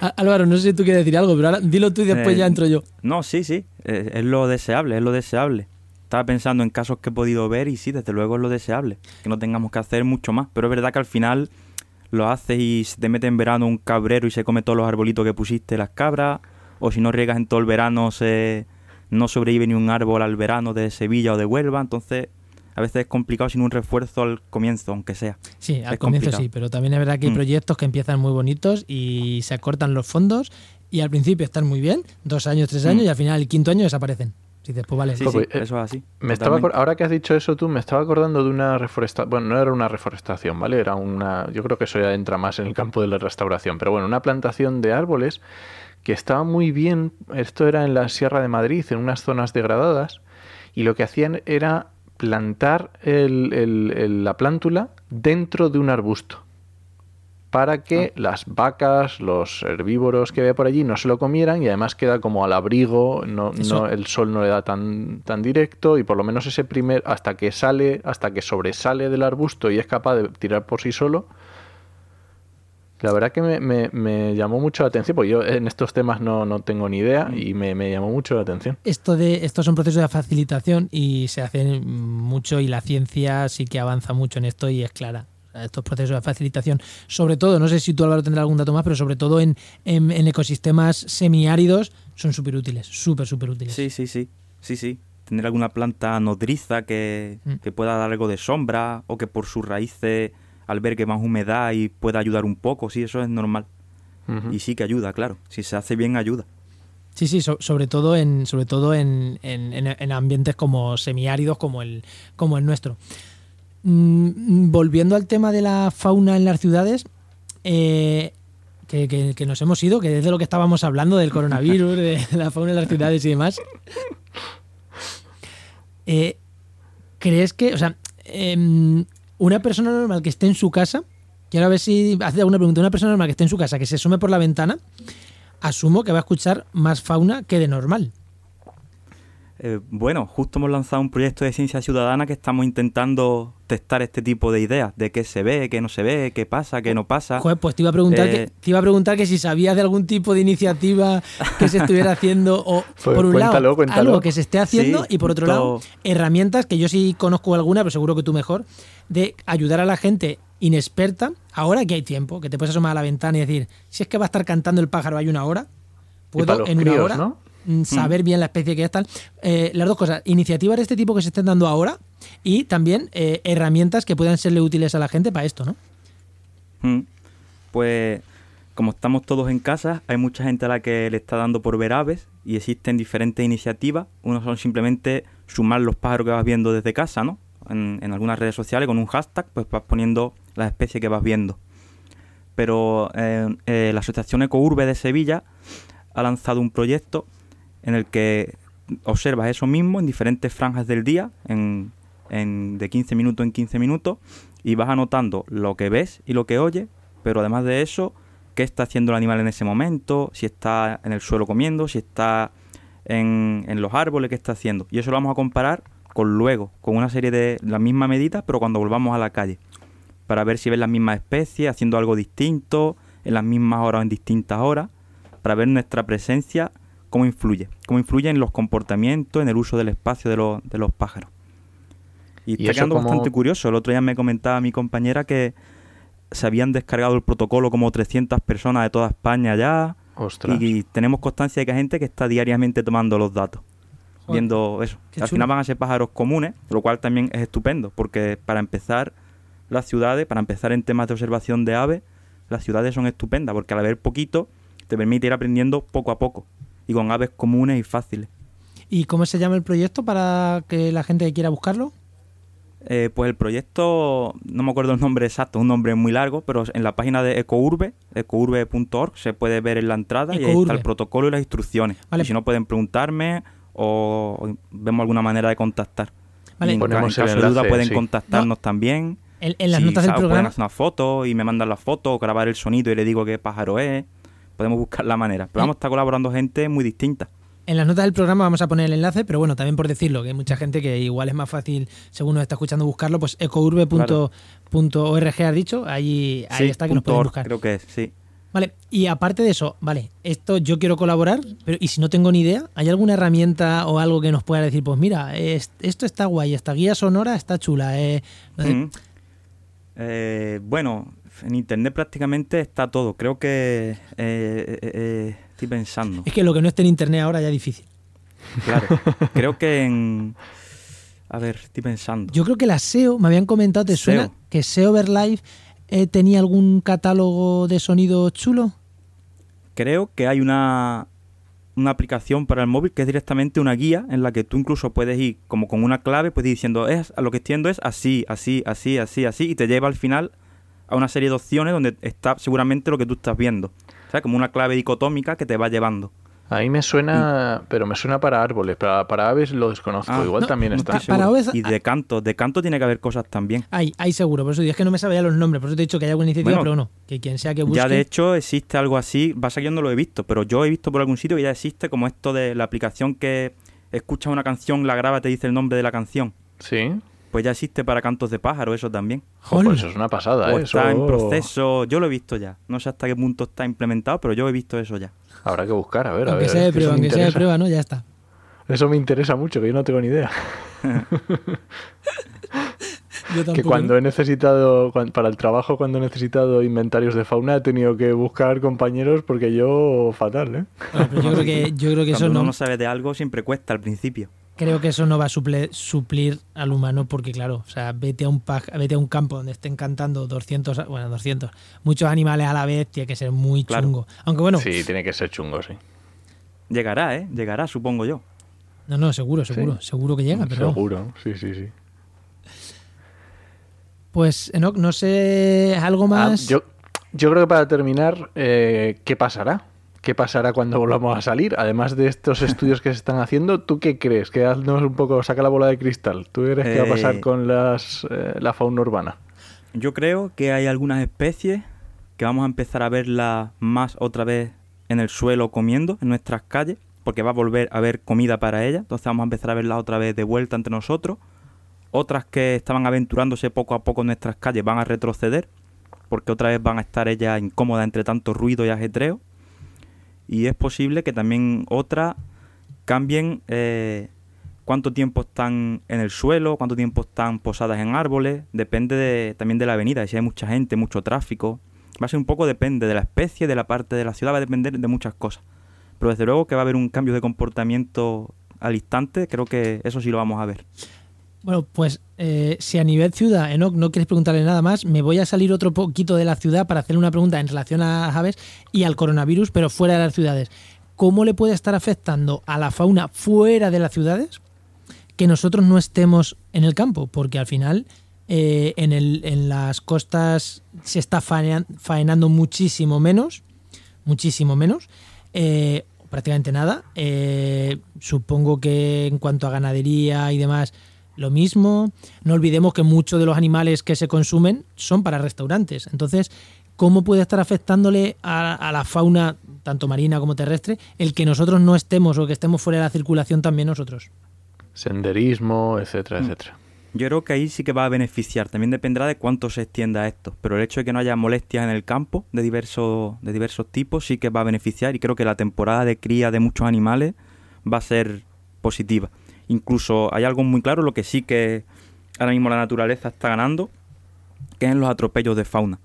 Álvaro, no sé si tú quieres decir algo, pero ahora dilo tú y después Eh, ya entro yo. No, sí, sí, eh, es lo deseable, es lo deseable. Estaba pensando en casos que he podido ver y sí, desde luego es lo deseable. Que no tengamos que hacer mucho más. Pero es verdad que al final lo haces y se te mete en verano un cabrero y se come todos los arbolitos que pusiste las cabras. O si no riegas en todo el verano, se no sobrevive ni un árbol al verano de Sevilla o de Huelva. Entonces, a veces es complicado sin un refuerzo al comienzo, aunque sea. Sí, al es comienzo complicado. sí, pero también es verdad que hay Mm. proyectos que empiezan muy bonitos y se acortan los fondos y al principio están muy bien, dos años, tres años Mm. y al final el quinto año desaparecen. Y dices, pues vale, Sí, Joder, sí, eh, eso es así. Me estaba ahora que has dicho eso tú, me estaba acordando de una reforestación. Bueno, no era una reforestación, ¿vale? Era una. Yo creo que eso ya entra más en el campo de la restauración. Pero bueno, una plantación de árboles que estaba muy bien. Esto era en la Sierra de Madrid, en unas zonas degradadas. Y lo que hacían era plantar el- el- el- la plántula dentro de un arbusto. Para que las vacas, los herbívoros que había por allí no se lo comieran y además queda como al abrigo, no, no- el sol no le da tan, tan directo y por lo menos ese primer, hasta que sale, hasta que sobresale del arbusto y es capaz de tirar por sí solo, la verdad que me, me- me llamó mucho la atención, porque yo en estos temas no, no tengo ni idea y me, me llamó mucho la atención. esto de estos son procesos de facilitación y se hacen mucho y la ciencia sí que avanza mucho en esto y es clara. Estos procesos de facilitación, sobre todo, no sé si tú Álvaro tendrás algún dato más, pero sobre todo en, en- en ecosistemas semiáridos son súper útiles, súper, súper útiles. Sí, sí, sí. Sí, sí. Tener alguna planta nodriza que, Mm. que pueda dar algo de sombra o que por sus raíces albergue más humedad y pueda ayudar un poco. Sí, eso es normal. Y sí que ayuda, claro. Si se hace bien, ayuda. Sí, sí, so- sobre todo en, sobre todo en, en- en- en ambientes como semiáridos como el, como el nuestro. mm, volviendo al tema de la fauna en las ciudades, eh, que, que- que nos hemos ido, que desde lo que estábamos hablando del coronavirus, de la fauna en las ciudades y demás. Eh, ¿Crees que, o sea, em, una persona normal que esté en su casa, quiero ver si hace alguna pregunta, una persona normal que esté en su casa, que se sume por la ventana, asumo que va a escuchar más fauna que de normal. Eh, bueno, justo hemos lanzado un proyecto de ciencia ciudadana que estamos intentando testar este tipo de ideas, de qué se ve, qué no se ve, qué pasa, qué no pasa. Joder, pues te iba a preguntar Eh, que te iba a preguntar que si sabías de algún tipo de iniciativa que se estuviera haciendo o Pues por un cuéntalo, lado cuéntalo. algo que se esté haciendo Sí, y por otro lado herramientas que yo sí conozco alguna, pero seguro que tú mejor, de ayudar a la gente inexperta, ahora que hay tiempo, que te puedes asomar a la ventana y decir, si es que va a estar cantando el pájaro hay una hora, puedo en una críos, hora ¿no? mm, saber bien la especie que es tal. Eh, las dos cosas, iniciativas de este tipo que se estén dando ahora y también eh, herramientas que puedan serle útiles a la gente para esto, ¿no? Mm. Pues como estamos todos en casa, hay mucha gente a la que le está dando por ver aves y existen diferentes iniciativas. Unos son simplemente sumar los pájaros que vas viendo desde casa, ¿no? En, algunas redes sociales con un hashtag, pues vas poniendo las especies que vas viendo. Pero eh, eh, la Asociación Ecourbe de Sevilla ha lanzado un proyecto en el que observas eso mismo en diferentes franjas del día, en, en- de 15 minutos en 15 minutos, y vas anotando lo que ves y lo que oyes, pero además de eso, qué está haciendo el animal en ese momento, si está en el suelo comiendo, si está en, en los árboles, qué está haciendo. Y eso lo vamos a comparar con luego, con una serie de las mismas medidas, pero cuando volvamos a la calle, para ver si ves las mismas especies, haciendo algo distinto, en las mismas horas o en distintas horas, para ver nuestra presencia, cómo influye, cómo influye en los comportamientos, en el uso del espacio de de los pájaros. Y, ¿Y está eso quedando bastante curioso. El otro día me comentaba mi compañera que se habían descargado el protocolo como 300 personas de toda España ya. Ostras. Y, tenemos constancia de que hay gente que está diariamente tomando los datos. Joder, viendo eso. qué Al chulo. final van a ser pájaros comunes, lo cual también es estupendo, porque para empezar, las ciudades, para empezar en temas de observación de aves, las ciudades son estupendas, porque al haber poquito, te permite ir aprendiendo poco a poco, y con aves comunes y fáciles. ¿Y cómo se llama el proyecto para que la gente quiera buscarlo? Eh, pues el proyecto, no me acuerdo el nombre exacto, un nombre muy largo, pero en la página de Ecourbe, ecourbe.org, se puede ver en la entrada y ahí está el protocolo y las instrucciones. Vale. Y si no, pueden preguntarme o vemos alguna manera de contactar. Vale. Y en, Ponemos el caso de duda pueden sí. contactarnos también. En, en las Si notas del sabe, Pueden programa. hacer una foto y me mandan la foto o grabar el sonido y le digo qué pájaro es. Podemos buscar la manera. Pero vamos, está colaborando gente muy distinta. En las notas del programa vamos a poner el enlace, pero bueno, también por decirlo, que hay mucha gente que igual es más fácil, según nos está escuchando, buscarlo, pues ecourbe.org has dicho, ahí, ahí Sí, está que nos pueden buscar. Creo que es, sí. Vale, y aparte de eso, vale, esto yo quiero colaborar, pero y si no tengo ni idea, ¿hay alguna herramienta o algo que nos pueda decir, pues mira, es- esto está guay, esta guía sonora está chula? eh, no sé, Mm. Eh, bueno, en internet prácticamente está todo. Creo que eh, estoy pensando. Es que lo que no esté en internet ahora ya es difícil. Claro. Creo que en. A ver, estoy pensando. Yo creo que la SEO, me habían comentado, ¿te suena SEO. que SEO Verlive eh, tenía algún catálogo de sonido chulo? Creo que hay una, una aplicación para el móvil que es directamente una guía en la que tú incluso puedes ir como con una clave, puedes ir diciendo, es, a lo que estoy viendo es así, así, así, así, así, y te lleva al final a una serie de opciones donde está seguramente lo que tú estás viendo. O sea, como una clave dicotómica que te va llevando. Ahí me suena, pero me suena para árboles, para, para aves lo desconozco. Ah, Igual no, también No está. estoy para seguro. aves- Y de canto, de canto tiene que haber cosas también. Hay, hay seguro, por eso es que no me sabía los nombres, por eso te he dicho que hay alguna iniciativa, Bueno, pero no, que quien sea que busque. Ya de hecho existe algo así, pasa que yo no lo he visto, pero yo he visto por algún sitio que ya existe como esto de la aplicación que escuchas una canción, la graba, te dice el nombre de la canción. Sí. Pues ya existe para cantos de pájaro, eso también. Jo, pues Hola. eso es una pasada, O ¿eh? está Eso en proceso, yo lo he visto ya. No sé hasta qué punto está implementado, pero yo he visto eso ya. Habrá que buscar, a ver, a aunque ver. sea de que prueba, eso aunque sea de prueba, ¿no? Ya está. Eso me interesa mucho, que yo no tengo ni idea. Yo Que tampoco, cuando ¿no? he necesitado, para el trabajo, cuando he necesitado inventarios de fauna, he tenido que buscar compañeros porque yo fatal, ¿eh? Bueno, pero yo creo que, yo creo que eso Cuando uno no, no sabe de algo, siempre cuesta al principio. Creo que eso no va a suple- suplir al humano porque claro, o sea, vete a un vete a un campo donde estén cantando 200, bueno, 200, muchos animales a la vez, tiene que ser muy Claro. chungo. Aunque bueno, Sí, tiene que ser chungo, sí. Llegará, ¿eh? Llegará, supongo yo. no, no, seguro, seguro, seguro que llega, pero Seguro, sí, sí, sí. Pues, Enoch, no sé, algo Ah, más. yo, yo creo que para terminar, eh, ¿qué pasará? ¿Qué pasará cuando volvamos a salir? Además de estos estudios que se están haciendo, ¿tú qué crees? Que haznos un poco, saca la bola de cristal. ¿Tú crees que va a pasar Eh, con las, eh, la fauna urbana? Yo creo que hay algunas especies que vamos a empezar a verlas más otra vez en el suelo comiendo en nuestras calles, porque va a volver a haber comida para ellas, entonces vamos a empezar a verlas otra vez de vuelta entre nosotros. Otras que estaban aventurándose poco a poco en nuestras calles van a retroceder, porque otra vez van a estar ellas incómodas entre tanto ruido y ajetreo. Y es posible que también otras cambien eh, cuánto tiempo están en el suelo, cuánto tiempo están posadas en árboles, depende de- también de la avenida, si hay mucha gente, mucho tráfico. Va a ser un poco depende de la especie, de la parte de la ciudad, va a depender de muchas cosas. Pero desde luego que va a haber un cambio de comportamiento al instante, creo que eso sí lo vamos a ver. Bueno, pues eh, si a nivel ciudad, Enoch, no quieres preguntarle nada más, me voy a salir otro poquito de la ciudad para hacerle una pregunta en relación a aves y al coronavirus, pero fuera de las ciudades. ¿Cómo le puede estar afectando a la fauna fuera de las ciudades que nosotros no estemos en el campo? Porque al final eh, en, el- en las costas se está faena- faenando muchísimo menos, muchísimo menos, eh, prácticamente nada. Supongo que en cuanto a ganadería y demás, lo mismo. No olvidemos que muchos de los animales que se consumen son para restaurantes. Entonces, ¿cómo puede estar afectándole a, a la fauna, tanto marina como terrestre, el que nosotros no estemos o que estemos fuera de la circulación también nosotros? Senderismo, etcétera, etcétera. Yo creo que ahí sí que va a beneficiar, también dependerá de cuánto se extienda esto, pero el hecho de que no haya molestias en el campo de diversos, de diversos tipos sí que va a beneficiar y creo que la temporada de cría de muchos animales va a ser positiva. Incluso hay algo muy claro, lo que sí que ahora mismo la naturaleza está ganando, que es en los atropellos de fauna.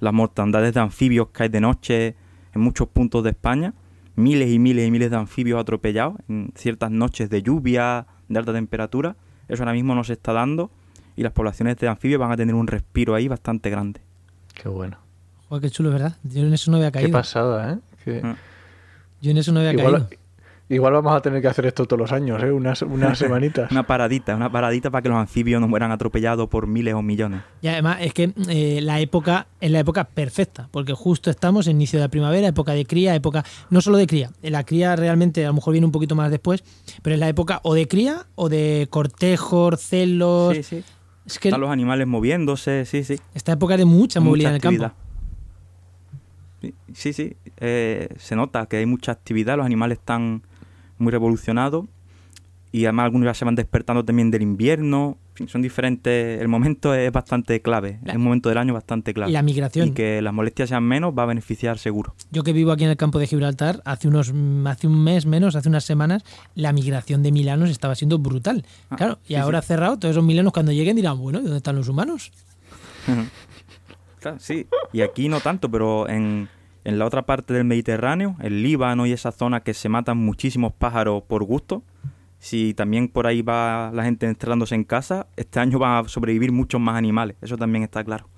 Las mortandades de anfibios que hay de noche en muchos puntos de España, miles y miles y miles de anfibios atropellados en ciertas noches de lluvia, de alta temperatura, eso ahora mismo no se está dando y las poblaciones de anfibios van a tener un respiro ahí bastante grande. Qué bueno. Joder, qué chulo, ¿verdad? Yo en eso no había Qué caído. pasada, ¿eh? Mm. Yo en eso no había Igual, caído. Igual vamos a tener que hacer esto todos los años, ¿eh? Unas, unas semanitas. Una paradita, una paradita para que los anfibios no mueran atropellados por miles o millones. Y además es que eh, la época es la época perfecta, porque justo estamos en inicio de la primavera, época de cría, época no solo de cría, la cría realmente a lo mejor viene un poquito más después, pero es la época o de cría o de cortejos, celos. Sí, sí. Es que Están los animales moviéndose, sí, sí. esta época de mucha movilidad en el campo. Sí, Sí, sí, eh, se nota que hay mucha actividad, los animales están muy revolucionados y además algunos ya se van despertando también del invierno, en fin, son diferentes, el momento es bastante clave, La- es un momento del año bastante clave. Y la migración. Y que las molestias sean menos va a beneficiar seguro. Yo que vivo aquí en el campo de Gibraltar, hace unos hace un mes menos, hace unas semanas, la migración de milanos estaba siendo brutal. Ah, claro, y sí, ahora sí. cerrado, todos esos milanos cuando lleguen dirán, bueno, ¿y dónde están los humanos? Claro, sí, y aquí no tanto, pero en, en la otra parte del Mediterráneo, el Líbano y esa zona que se matan muchísimos pájaros por gusto, si también por ahí va la gente encerrándose en casa, este año van a sobrevivir muchos más animales, eso también está claro.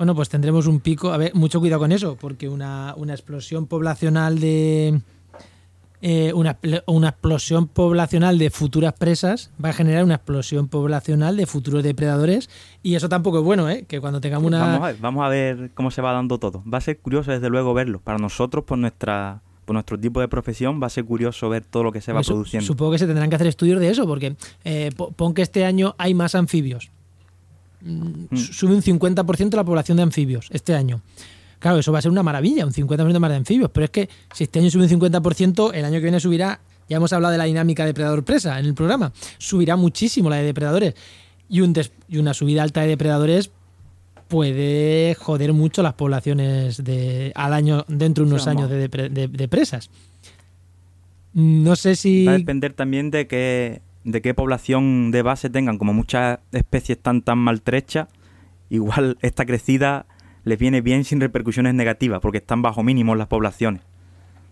Bueno, pues tendremos un pico. A ver, mucho cuidado con eso, porque una, una explosión poblacional de. Eh, una, una explosión poblacional de futuras presas va a generar una explosión poblacional de futuros depredadores y eso tampoco es bueno, ¿eh? Que cuando tengamos una... Vamos, a ver, vamos a ver cómo se va dando todo. Va a ser curioso desde luego verlo. Para nosotros, por nuestra por nuestro tipo de profesión, va a ser curioso ver todo lo que se va su- produciendo. Supongo que se tendrán que hacer estudios de eso, porque eh, po- pon que este año hay más anfibios. Mm, Mm. su- Sube un 50% la población de anfibios este año. Claro, eso va a ser una maravilla, un 50% más de anfibios. Pero es que si este año sube un 50%, el año que viene subirá. Ya hemos hablado de la dinámica depredador-presa en el programa. Subirá muchísimo la de depredadores. Y, un des- y una subida alta de depredadores puede joder mucho las poblaciones de, al año dentro de unos años de, de- de presas. No sé si. Va a depender también de qué, de qué población de base tengan. Como muchas especies están tan maltrechas, igual esta crecida les viene bien sin repercusiones negativas, porque están bajo mínimos las poblaciones.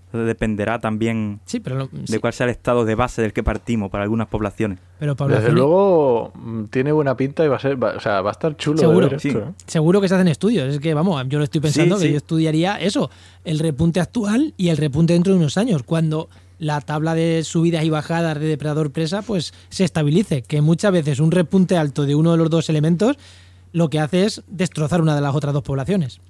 Entonces dependerá también Sí, pero, lo- de sí, cuál sea el estado de base del que partimos para algunas poblaciones. pero Desde luego mm, tiene buena pinta y va a ser, va- o sea, va a estar chulo Seguro. de ver Sí. esto, ¿eh? Seguro que se hacen estudios. Es que, vamos, yo lo estoy pensando Sí, que sí. yo estudiaría eso, el repunte actual y el repunte dentro de unos años, cuando la tabla de subidas y bajadas de depredador presa pues se estabilice. Que muchas veces un repunte alto de uno de los dos elementos lo que hace es destrozar una de las otras dos poblaciones.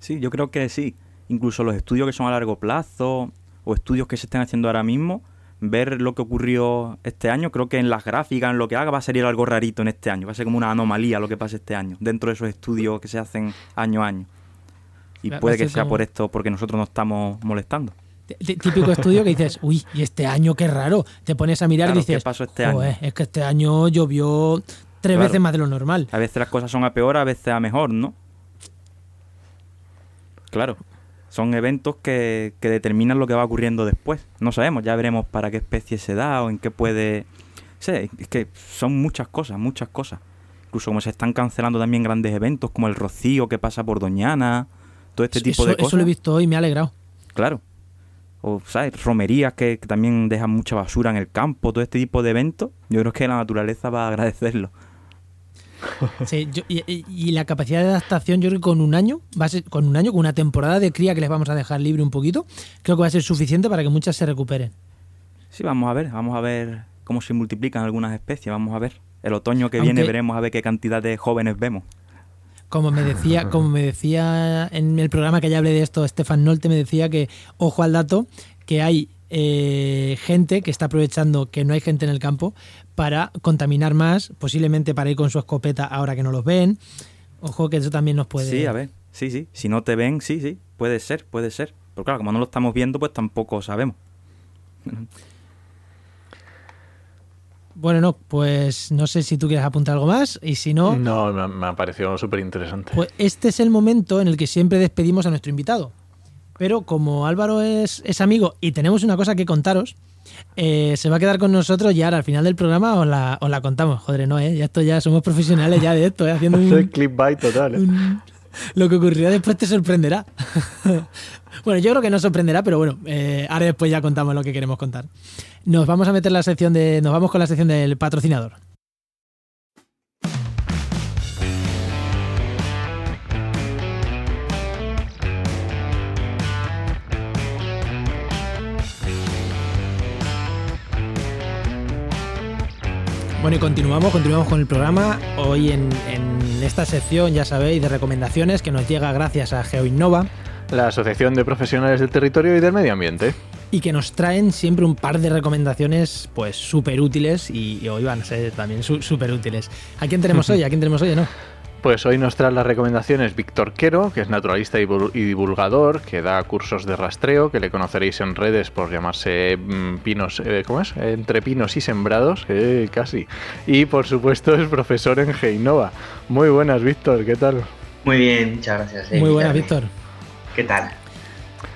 Sí, yo creo que sí. Incluso los estudios que son a largo plazo o estudios que se estén haciendo ahora mismo, ver lo que ocurrió este año, creo que en las gráficas, en lo que haga, va a salir algo rarito en este año. Va a ser como una anomalía lo que pase este año, dentro de esos estudios que se hacen año a año. Y Va- puede que sea como- por esto, porque nosotros nos estamos molestando. T- Típico estudio que dices, uy, y este año qué raro. Te pones a mirar Claro, y dices, ¿qué pasó este año? "Joder, es que este año llovió tres Claro. veces más de lo normal. A veces las cosas son a peor, a veces a mejor, ¿no? Claro, son eventos que, que determinan lo que va ocurriendo después. No sabemos, ya veremos para qué especie se da o en qué puede... Sí, es que son muchas cosas, muchas cosas. Incluso como se están cancelando también grandes eventos como el Rocío que pasa por Doñana, todo este tipo eso, de eso cosas. lo he visto hoy, me ha alegrado. Claro. O, ¿sabes? Romerías que, que también dejan mucha basura en el campo, todo este tipo de eventos. Yo creo que la naturaleza va a agradecerlo. Sí, yo- y, y- la capacidad de adaptación, yo creo que con un año, va a ser, con un año, con una temporada de cría que les vamos a dejar libre un poquito, creo que va a ser suficiente para que muchas se recuperen. Sí, vamos a ver, vamos a ver cómo se multiplican algunas especies, vamos a ver. El otoño que Aunque- viene veremos a ver qué cantidad de jóvenes vemos. Como me decía, como me decía en el programa que ya hablé de esto, Stefan Nolte me decía que, ojo al dato, que hay eh, gente que está aprovechando que no hay gente en el campo para contaminar más, posiblemente para ir con su escopeta ahora que no los ven. Ojo que eso también nos puede... Sí, a ver, sí, sí. Si no te ven, sí, sí, puede ser, puede ser. Pero claro, como no lo estamos viendo, pues tampoco sabemos. Bueno, no, pues no sé si tú quieres apuntar algo más y si no, No, me, me ha parecido súper interesante. pues este es el momento en el que siempre despedimos a nuestro invitado. Pero como Álvaro es, es amigo y tenemos una cosa que contaros, eh, se va a quedar con nosotros y ahora al final del programa os la, os la contamos. Joder, no, ¿eh? Ya esto ya somos profesionales ya de esto, ¿eh? haciendo un, clickbait total. ¿eh? un- Lo que ocurrirá después te sorprenderá. bueno, yo creo que no sorprenderá, pero bueno, eh, ahora después ya contamos lo que queremos contar. Nos vamos a meter la sección de. Nos vamos con la sección del patrocinador. Bueno, y continuamos, continuamos con el programa. Hoy en, en esta sección, ya sabéis, de recomendaciones que nos llega gracias a GeoInnova La Asociación de Profesionales del Territorio y del Medio Ambiente. y que nos traen siempre un par de recomendaciones pues súper útiles y, y hoy van a ser también súper útiles. ¿A quién tenemos hoy? ¿A quién tenemos hoy no? Pues hoy nos trae las recomendaciones Víctor Quero, que es naturalista y divul- y divulgador, que da cursos de rastreo, que le conoceréis en redes por llamarse mm, Pinos, eh, ¿cómo es? Entre Pinos y Sembrados, eh, casi. Y por supuesto es profesor en Geinova. Muy buenas, Víctor, ¿qué tal? Muy bien, muchas gracias. de Muy buenas. Víctor. ¿Qué tal?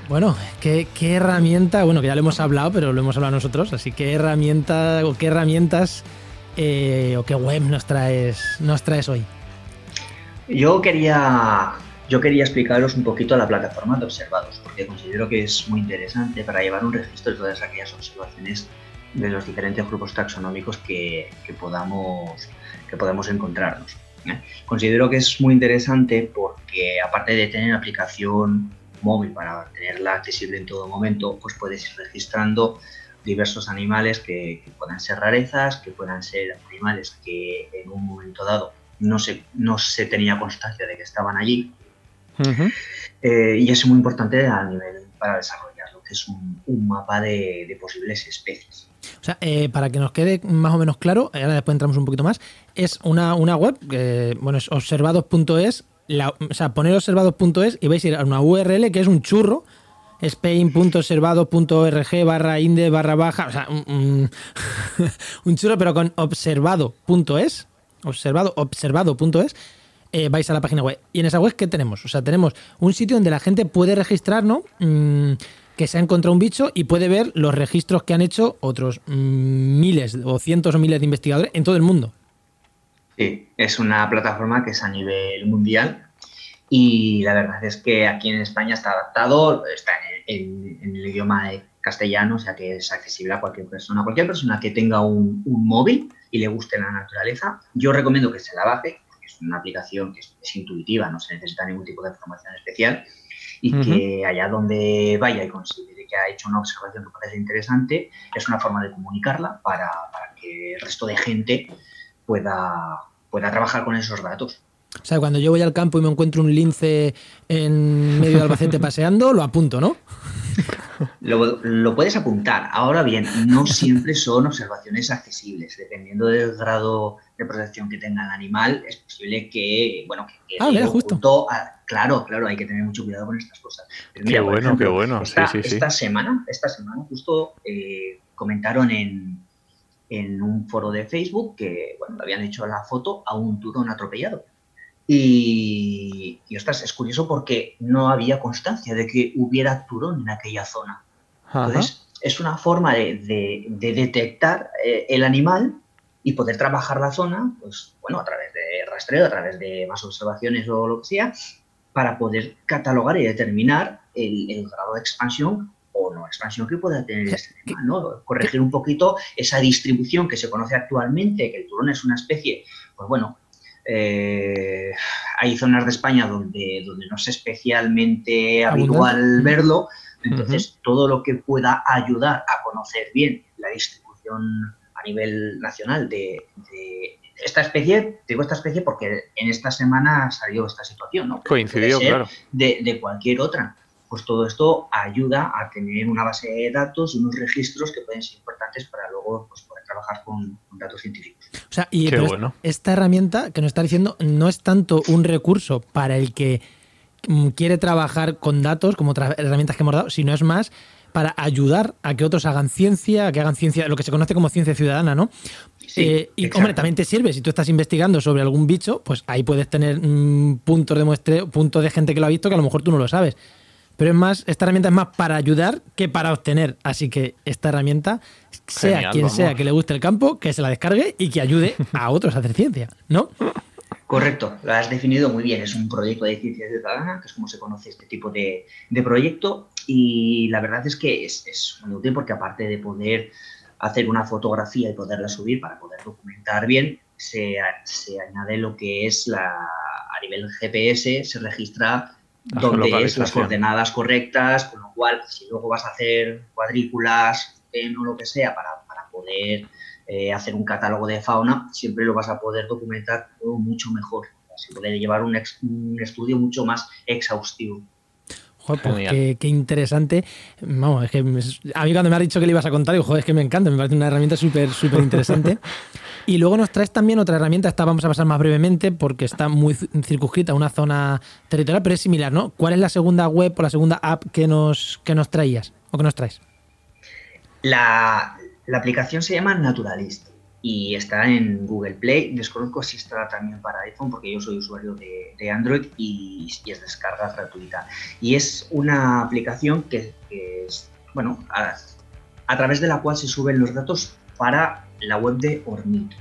Bueno, ¿qué, qué herramienta, bueno, que ya lo hemos hablado, pero lo hemos hablado nosotros, así que herramienta o qué herramientas eh, o qué web nos traes, nos traes hoy. Yo quería, yo quería explicaros un poquito la plataforma de observados, porque considero que es muy interesante para llevar un registro de todas aquellas observaciones de los diferentes grupos taxonómicos que, que podamos, que podamos encontrarnos. ¿eh? Considero que es muy interesante porque aparte de tener aplicación móvil para tenerla accesible en todo momento, pues puedes ir registrando diversos animales que, que puedan ser rarezas, que puedan ser animales que en un momento dado no se, no se tenía constancia de que estaban allí. Eh, y es muy importante a nivel para desarrollar lo que es un, un mapa de, de posibles especies. O sea, eh, para que nos quede más o menos claro, ahora después entramos un poquito más, es una, una web, que, bueno, es observados.es, o sea, poner observados.es y vais a ir a una URL que es un churro, spain.observados.org barra inde barra baja, o sea, un, un- un churro pero con observado.es, observado, observado.es, eh, vais a la página web. Y en esa web, ¿qué tenemos? O sea, tenemos un sitio donde la gente puede registrar, ¿no? Mm, que se ha encontrado un bicho y puede ver los registros que han hecho otros mm, miles o cientos o miles de investigadores en todo el mundo. Sí, es una plataforma que es a nivel mundial y la verdad es que aquí en España está adaptado, está en, en- el idioma de castellano, o sea que es accesible a cualquier persona. Cualquier persona que tenga un móvil y le guste la naturaleza, yo recomiendo que se la baje, porque es una aplicación que es, es intuitiva, no se necesita ningún tipo de información especial y que allá donde vaya y considere que ha hecho una observación que parece interesante, es una forma de comunicarla para, para que el resto de gente pueda, pueda trabajar con esos datos. O sea, cuando yo voy al campo y me encuentro un lince en medio de Albacete paseando, lo apunto, ¿no? Lo, lo, puedes apuntar. Ahora bien, no siempre son observaciones accesibles. Dependiendo del grado de protección que tenga el animal, es posible que, bueno, que, ah, mira, justo. A, claro, claro, hay que tener mucho cuidado con estas cosas. Pero mira, qué bueno, ejemplo, qué bueno. Esta, sí, sí, esta semana, esta semana justo eh, comentaron en, en un foro de Facebook que, bueno, habían hecho la foto a un turón atropellado. Y, y ostras, es curioso porque no había constancia de que hubiera turón en aquella zona. Entonces, es una forma de, de, de detectar eh, el animal y poder trabajar la zona, pues bueno, a través de rastreo, a través de más observaciones o lo que sea, para poder catalogar y determinar el, el grado de expansión o no expansión que pueda tener este animal, ¿no? Corregir un poquito esa distribución que se conoce actualmente, que el turón es una especie, pues bueno, eh, hay zonas de España donde, donde no es especialmente habitual verlo, entonces uh -huh. todo lo que pueda ayudar a conocer bien la distribución a nivel nacional de, de esta especie, digo esta especie porque en esta semana salió esta situación, ¿no? Coincidió, claro. De, de cualquier otra pues todo esto ayuda a tener una base de datos y unos registros que pueden ser importantes para luego pues, poder trabajar con, con, datos científicos. O sea, y bueno. esta herramienta que nos está diciendo no es tanto un recurso para el que mm, quiere trabajar con datos como otras herramientas que hemos dado, sino es más para ayudar a que otros hagan ciencia, a que hagan ciencia, lo que se conoce como ciencia ciudadana, ¿no? Sí, eh, y exacto. hombre, también te sirve, si tú estás investigando sobre algún bicho, pues ahí puedes tener mmm, puntos de muestreo, puntos de gente que lo ha visto que a lo mejor tú no lo sabes pero es más, esta herramienta es más para ayudar que para obtener. Así que esta herramienta, sea Genial, quien vamos. sea que le guste el campo, que se la descargue y que ayude a otros a hacer ciencia, ¿no? Correcto, lo has definido muy bien. Es un proyecto de ciencia ciudadana, que es como se conoce este tipo de, de proyecto. Y la verdad es que es, es, muy útil porque aparte de poder hacer una fotografía y poderla subir para poder documentar bien, se, se añade lo que es la, a nivel GPS, se registra donde es las coordenadas correctas, con lo cual, si luego vas a hacer cuadrículas o lo que sea para, para poder eh, hacer un catálogo de fauna, siempre lo vas a poder documentar todo mucho mejor. Se puede llevar un, ex, un estudio mucho más exhaustivo. Joder, pues qué, qué, interesante. Vamos, es que a mí cuando me has dicho que le ibas a contar, digo, joder, es que me encanta, me parece una herramienta súper, súper interesante. Y luego nos traes también otra herramienta, esta vamos a pasar más brevemente porque está muy circunscrita a una zona territorial, pero es similar, ¿no? ¿Cuál es la segunda web o la segunda app que nos, que nos traías o que nos traes? La, la aplicación se llama Naturalist y está en Google Play. Desconozco si está también para iPhone porque yo soy usuario de, de Android y, es descarga gratuita. Y es una aplicación que, es, bueno, a través de la cual se suben los datos para la web de Ornit,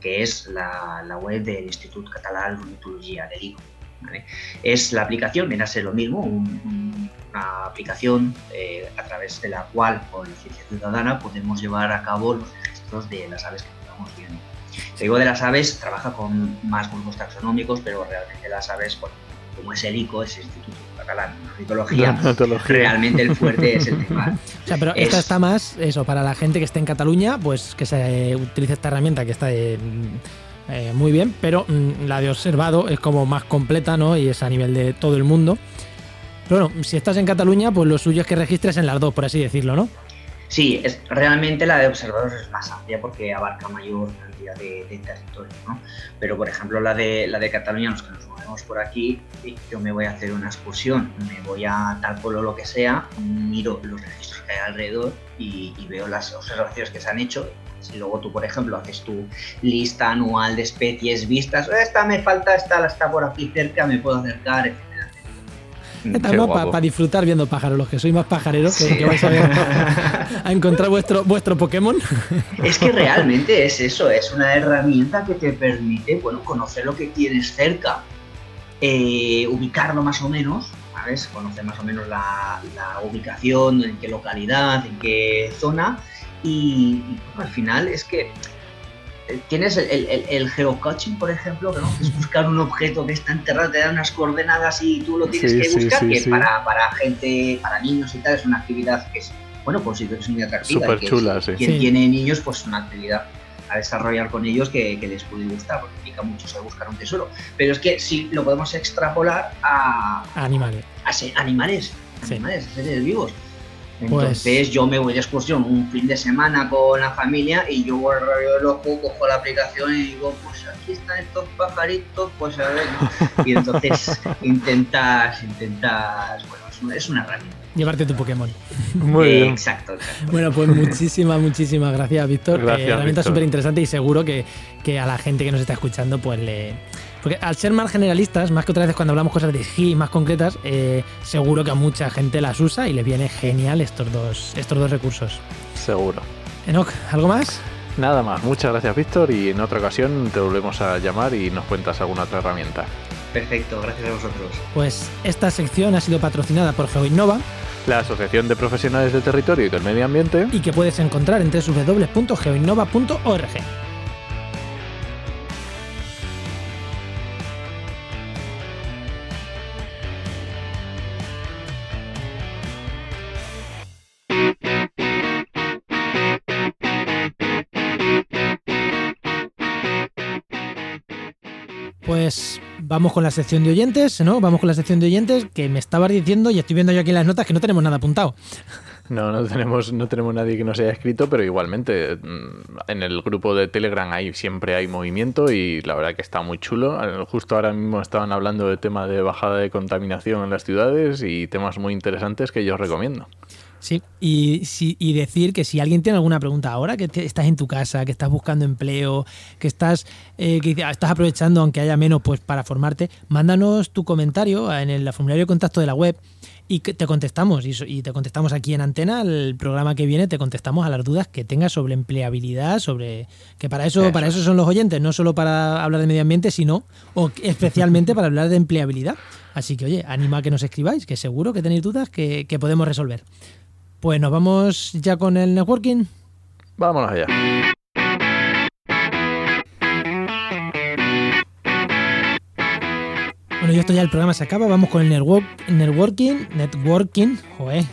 que es la, la web del Institut Català d'Ornitologia, de l'ICO. ¿vale? Es la aplicación, viene a ser lo mismo, un, una aplicación eh, a través de la cual, con la ciencia ciudadana, podemos llevar a cabo los registros de las aves que estamos viendo. Se digo de las aves, trabaja con más grupos taxonómicos, pero realmente las aves, bueno, como es el ICO, es el Instituto Catalán de Ornitología, realmente el fuerte es el tema. O sea, pero es... esta está más, eso, para la gente que esté en Cataluña, pues que se utilice esta herramienta que está eh, eh, muy bien, pero mmm, la de observado es como más completa, ¿no? Y es a nivel de todo el mundo. Pero bueno, si estás en Cataluña, pues lo suyo es que registres en las dos, por así decirlo, ¿no? Sí, es, realmente la de observadores es más amplia porque abarca mayor de, de territorio, ¿no? Pero, por ejemplo, la de, la de Cataluña, los que nos movemos por aquí, yo me voy a hacer una excursión, me voy a tal pueblo lo que sea, miro los registros que hay alrededor y, veo las observaciones que se han hecho. Si luego tú, por ejemplo, haces tu lista anual de especies vistas, esta me falta, esta está por aquí cerca, me puedo acercar, etc Estamos para pa disfrutar viendo pájaros, los que sois más pajareros, que, que vais a, ver, a encontrar vuestro, vuestro Pokémon. Es que realmente es eso, es una herramienta que te permite bueno, conocer lo que tienes cerca, eh, ubicarlo más o menos, ¿sabes? Conocer más o menos la, la, ubicación, en qué localidad, en qué zona, y, y bueno, al final es que tienes el, el, el, geocaching, por ejemplo, que, ¿no? es buscar un objeto que está enterrado, te da unas coordenadas y tú lo tienes sí, que buscar, sí, sí, que Para, para gente, para niños y tal, es una actividad que es, bueno, pues sí que es muy atractiva. Súper que chula, sí. Quien tiene niños, pues es una actividad a desarrollar con ellos que, les puede gustar, porque implica mucho saber buscar un tesoro. Pero es que si lo podemos extrapolar a, animales. A animales, animales, a seres vivos. Pues Entonces yo me voy de excursión un fin de semana con la familia y yo voy el ojo, cojo la aplicación y digo, pues aquí están estos pajaritos, pues a ver. Y entonces intentas, intentas, bueno, es una herramienta. Llevarte tu Pokémon. Muy bien. Exacto, Bueno, pues muchísimas, muchísimas gracias, Víctor. Gracias, eh, herramienta súper interesante y seguro que, que a la gente que nos está escuchando, pues le, porque al ser más generalistas, más que otras veces cuando hablamos cosas de SGI más concretas, eh, seguro que a mucha gente las usa y les viene genial estos dos, estos dos recursos. Seguro. Enoch, ¿algo más? Nada más. Muchas gracias, Víctor. Y en otra ocasión te volvemos a llamar y nos cuentas alguna otra herramienta. Perfecto, gracias a vosotros. Pues esta sección ha sido patrocinada por GeoInnova La Asociación de Profesionales del Territorio y del Medio Ambiente. y que puedes encontrar en www.geoinnova.org. Pues vamos con la sección de oyentes, ¿no? Vamos con la sección de oyentes que me estabas diciendo y estoy viendo yo aquí en las notas que no tenemos nada apuntado. No, no tenemos, no tenemos nadie que nos haya escrito, pero igualmente mm, en el grupo de Telegram ahí siempre hay movimiento y la verdad que está muy chulo. Justo ahora mismo estaban hablando de tema de bajada de contaminación en las ciudades y temas muy interesantes que yo os recomiendo. Sí, y, si- y decir que si alguien tiene alguna pregunta ahora, que te- estás en tu casa, que estás buscando empleo, que estás, eh, que dice- estás aprovechando, aunque haya menos, pues para formarte, mándanos tu comentario en el formulario de contacto de la web y que te contestamos. Y, y te contestamos aquí en antena, el programa que viene, te contestamos a las dudas que tengas sobre empleabilidad, sobre que para eso, Eso para es. eso son los oyentes, no solo para hablar de medio ambiente, sino o especialmente para hablar de empleabilidad. Así que, oye, anima a que nos escribáis, que seguro que tenéis dudas que, que podemos resolver. Pues nos vamos ya con el networking. Vámonos allá. Bueno, y esto ya el programa se acaba. Vamos con el network, networking. Networking. Joder.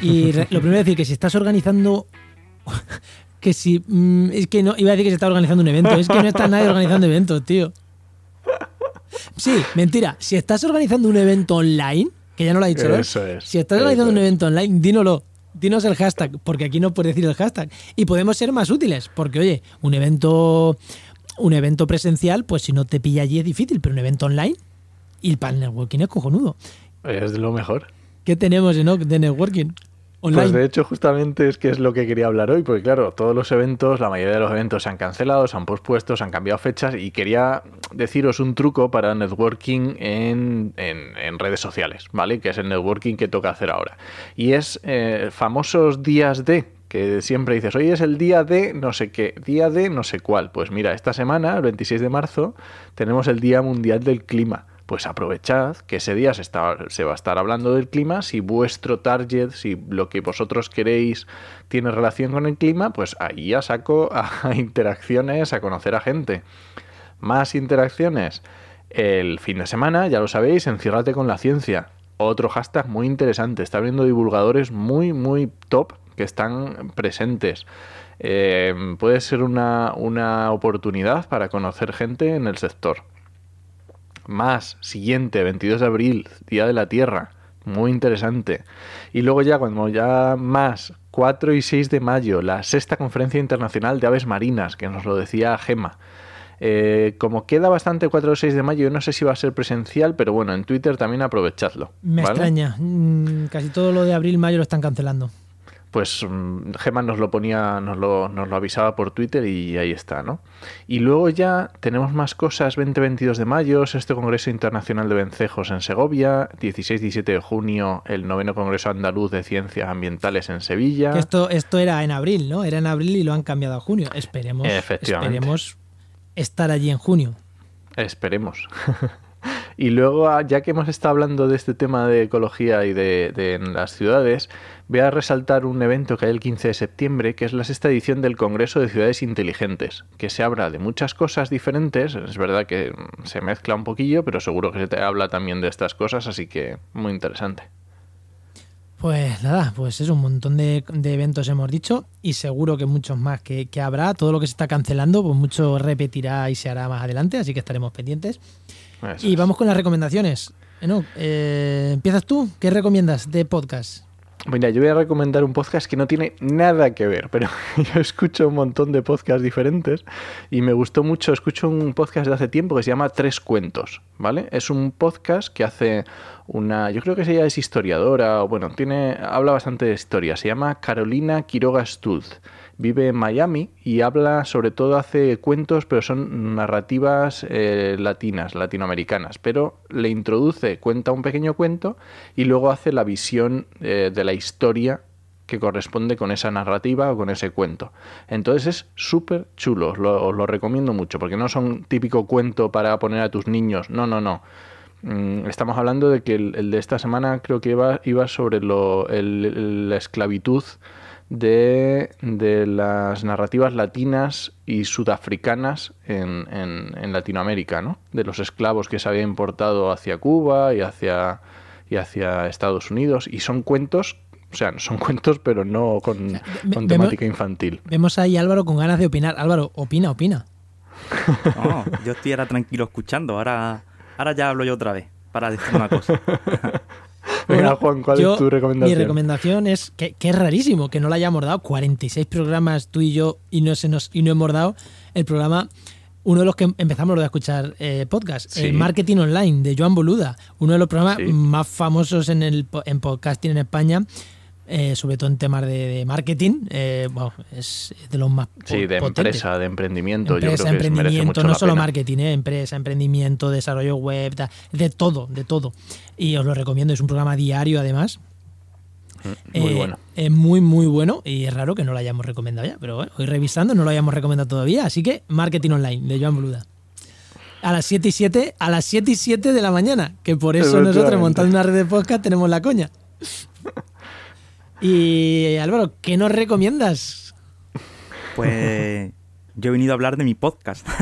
Y lo primero es decir que si estás organizando. Que si. mm, es que no. Iba a decir que se está organizando un evento. Es que no está nadie organizando eventos, tío. Sí, mentira. Si estás organizando un evento online, que ya no lo ha dicho, ¿no? Eso es. Si estás eso organizando un evento online, dínoslo. Dinos el hashtag, porque aquí no puedes decir el hashtag. Y podemos ser más útiles, porque oye, un evento, un evento presencial, pues si no te pilla allí es difícil, pero un evento online y el panel networking es cojonudo. Es lo mejor. ¿Qué tenemos en de networking? Online. Pues de hecho, justamente es que es lo que quería hablar hoy, porque claro, todos los eventos, la mayoría de los eventos se han cancelado, se han pospuesto, se han cambiado fechas y quería deciros un truco para networking en, en- en redes sociales, ¿vale? Que es el networking que toca hacer ahora. Y es eh, famosos días de, que siempre dices, hoy es el día de no sé qué, día de no sé cuál. Pues mira, esta semana, el 26 de marzo, tenemos el Día Mundial del Clima. Pues aprovechad que ese día se, está- se va a estar hablando del clima. Si vuestro target, si lo que vosotros queréis tiene relación con el clima, pues ahí ya saco a interacciones, a conocer a gente. Más interacciones. El fin de semana, ya lo sabéis, enciérrate con la ciencia. Otro hashtag muy interesante. Está abriendo divulgadores muy, muy top que están presentes. Eh, puede ser una, una oportunidad para conocer gente en el sector. Más, siguiente, 22 de abril, Día de la Tierra. Muy interesante. Y luego ya, cuando ya más, 4 y 6 de mayo, la sexta conferencia internacional de aves marinas, que nos lo decía Gema. Eh, como queda bastante 4 o 6 de mayo, yo no sé si va a ser presencial, pero bueno, en Twitter también aprovechadlo. Me extraña. Mm, Casi todo lo de abril, mayo lo están cancelando. Pues mm, Gema nos lo ponía, nos lo, nos lo avisaba por Twitter y ahí está, ¿no? Y luego ya tenemos más cosas, 20-22 de mayo, este Congreso Internacional de Vencejos en Segovia, 16-17 de junio, el noveno Congreso Andaluz de Ciencias Ambientales en Sevilla. Esto, esto era en abril, ¿no? Era en abril y lo han cambiado a junio. Esperemos, esperemos estar allí en junio. Esperemos. y luego, ah, ya que hemos estado hablando de este tema de ecología y de, en las ciudades, voy a resaltar un evento que hay el 15 de septiembre, que es la sexta edición del Congreso de Ciudades Inteligentes, que se habla de muchas cosas diferentes. Es verdad que mm, se mezcla un poquillo, pero seguro que se te habla también de estas cosas, así que muy interesante. Pues nada, pues es un montón de, de eventos hemos dicho y seguro que muchos más que, que habrá. Todo lo que se está cancelando, pues mucho repetirá y se hará más adelante, así que estaremos pendientes. Eso Y es. vamos con las recomendaciones. Enoch, eh, ¿empiezas tú? ¿Qué recomiendas de podcast? Mira, yo voy a recomendar un podcast que no tiene nada que ver, pero yo escucho un montón de podcasts diferentes y me gustó mucho. Escucho un podcast de hace tiempo que se llama Tres Cuentos, ¿vale? Es un podcast que hace una. Yo creo que ella es historiadora, o bueno, tiene, habla bastante de historia. Se llama Carolina Quiroga Stud. Vive en Miami y habla, sobre todo, hace cuentos, pero son narrativas eh, latinas, latinoamericanas. Pero le introduce, cuenta un pequeño cuento y luego hace la visión eh, de la historia que corresponde con esa narrativa o con ese cuento. Entonces es súper chulo, os lo, os lo recomiendo mucho, porque no son típico cuento para poner a tus niños, no, no, no. Mm, Estamos hablando de que el, el de esta semana creo que iba, iba sobre lo, la esclavitud de, de las narrativas latinas y sudafricanas en, en- en Latinoamérica, ¿no? De los esclavos que se había importado hacia Cuba y hacia, y hacia Estados Unidos. Y son cuentos, o sea, son cuentos, pero no con, con vemos- temática infantil. Vemos ahí a Álvaro con ganas de opinar. Álvaro, opina, opina. No, yo estoy ahora tranquilo escuchando. Ahora, ahora ya hablo yo otra vez para decir una cosa. Juan, ¿cuál yo- es tu recomendación? Mi recomendación es que, que es rarísimo que no la hayamos dado. 46 programas tú y yo y no, se nos, y no hemos dado el programa. Uno de los que empezamos de escuchar eh, podcast, Sí. el Marketing Online de Joan Boluda, uno de los programas Sí. más famosos en el en podcasting en España, eh, sobre todo en temas de, de marketing. eh, bueno, es de los más Sí, de potentes. empresa, de emprendimiento. Empresa, yo creo que es- merece emprendimiento, mucho no la solo pena. marketing, ¿eh? empresa, emprendimiento, desarrollo web, da- de todo, de todo. Y os lo recomiendo, es un programa diario además. Muy Eh, bueno. Es muy, muy bueno y es raro que no lo hayamos recomendado ya, pero bueno, hoy revisando no lo hayamos recomendado todavía, así que Marketing Online de Joan Boluda. A las 7 y 7, a las 7 y 7 de la mañana, que por eso nosotros montando una red de podcast tenemos la coña. Y Álvaro, ¿qué nos recomiendas? Pues yo he venido a hablar de mi podcast.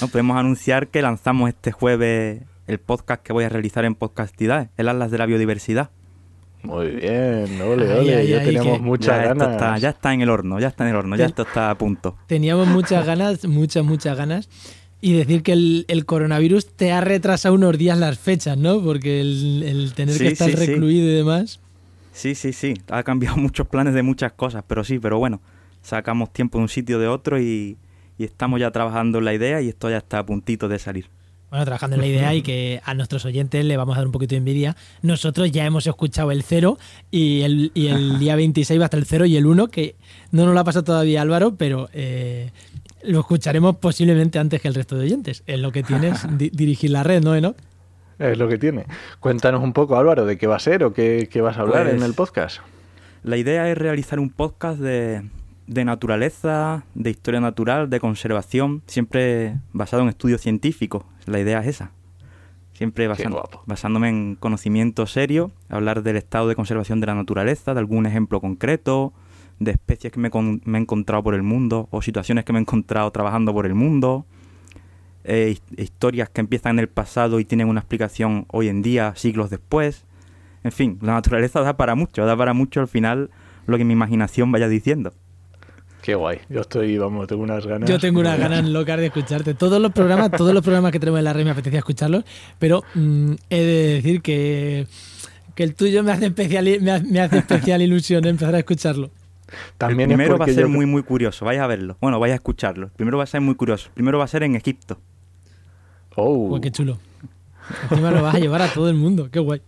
no, podemos anunciar que lanzamos este jueves el podcast que voy a realizar en Podcastidad, el Atlas de la Biodiversidad. Muy bien, ole, ole, ay, ya ay, teníamos que- muchas ya, ganas. está, ya está en el horno, ya está en el horno, ya esto está a punto. Teníamos muchas ganas, muchas, muchas ganas. Y decir que el, el coronavirus te ha retrasado unos días las fechas, ¿no? Porque el, el tener Sí, que estar sí, sí. recluido y demás. Sí, sí, sí, ha cambiado muchos planes de muchas cosas, pero sí, pero bueno, sacamos tiempo de un sitio de otro y, y estamos ya trabajando en la idea y esto ya está a puntito de salir. Bueno, trabajando en la idea y que a nuestros oyentes le vamos a dar un poquito de envidia. Nosotros ya hemos escuchado el 0 y el, y el día 26 va hasta el 0 y el 1, que no nos lo ha pasado todavía Álvaro, pero eh, lo escucharemos posiblemente antes que el resto de oyentes. Es lo que tienes di- dirigir la red, ¿no, Enoch? Es lo que tiene. Cuéntanos un poco, Álvaro, de qué va a ser o qué, qué vas a hablar Pues- en el podcast. La idea es realizar un podcast de, de naturaleza, de historia natural, de conservación, siempre basado en estudios científicos. La idea es esa. Siempre basan- guapo. basándome en conocimiento serio, hablar del estado de conservación de la naturaleza, de algún ejemplo concreto, de especies que me, con- me he encontrado por el mundo o situaciones que me he encontrado trabajando por el mundo, eh, his- historias que empiezan en el pasado y tienen una explicación hoy en día, siglos después. En fin, la naturaleza da para mucho, da para mucho al final lo que mi imaginación vaya diciendo. Qué guay. Yo estoy, vamos, tengo unas ganas. Yo tengo unas ganas locas de escucharte. Todos los programas, todos los programas que tenemos en la red me apetecía escucharlos, pero mm, he de decir que, que el tuyo me hace especial, me hace, me hace especial ilusión empezar a escucharlo. También el primero va a ser yo- muy, muy curioso, vais a verlo. Bueno, vais a escucharlo. El primero va a ser muy curioso. El primero va a ser en Egipto. Oh. Uy, qué chulo. Encima lo vas a llevar a todo el mundo, qué guay.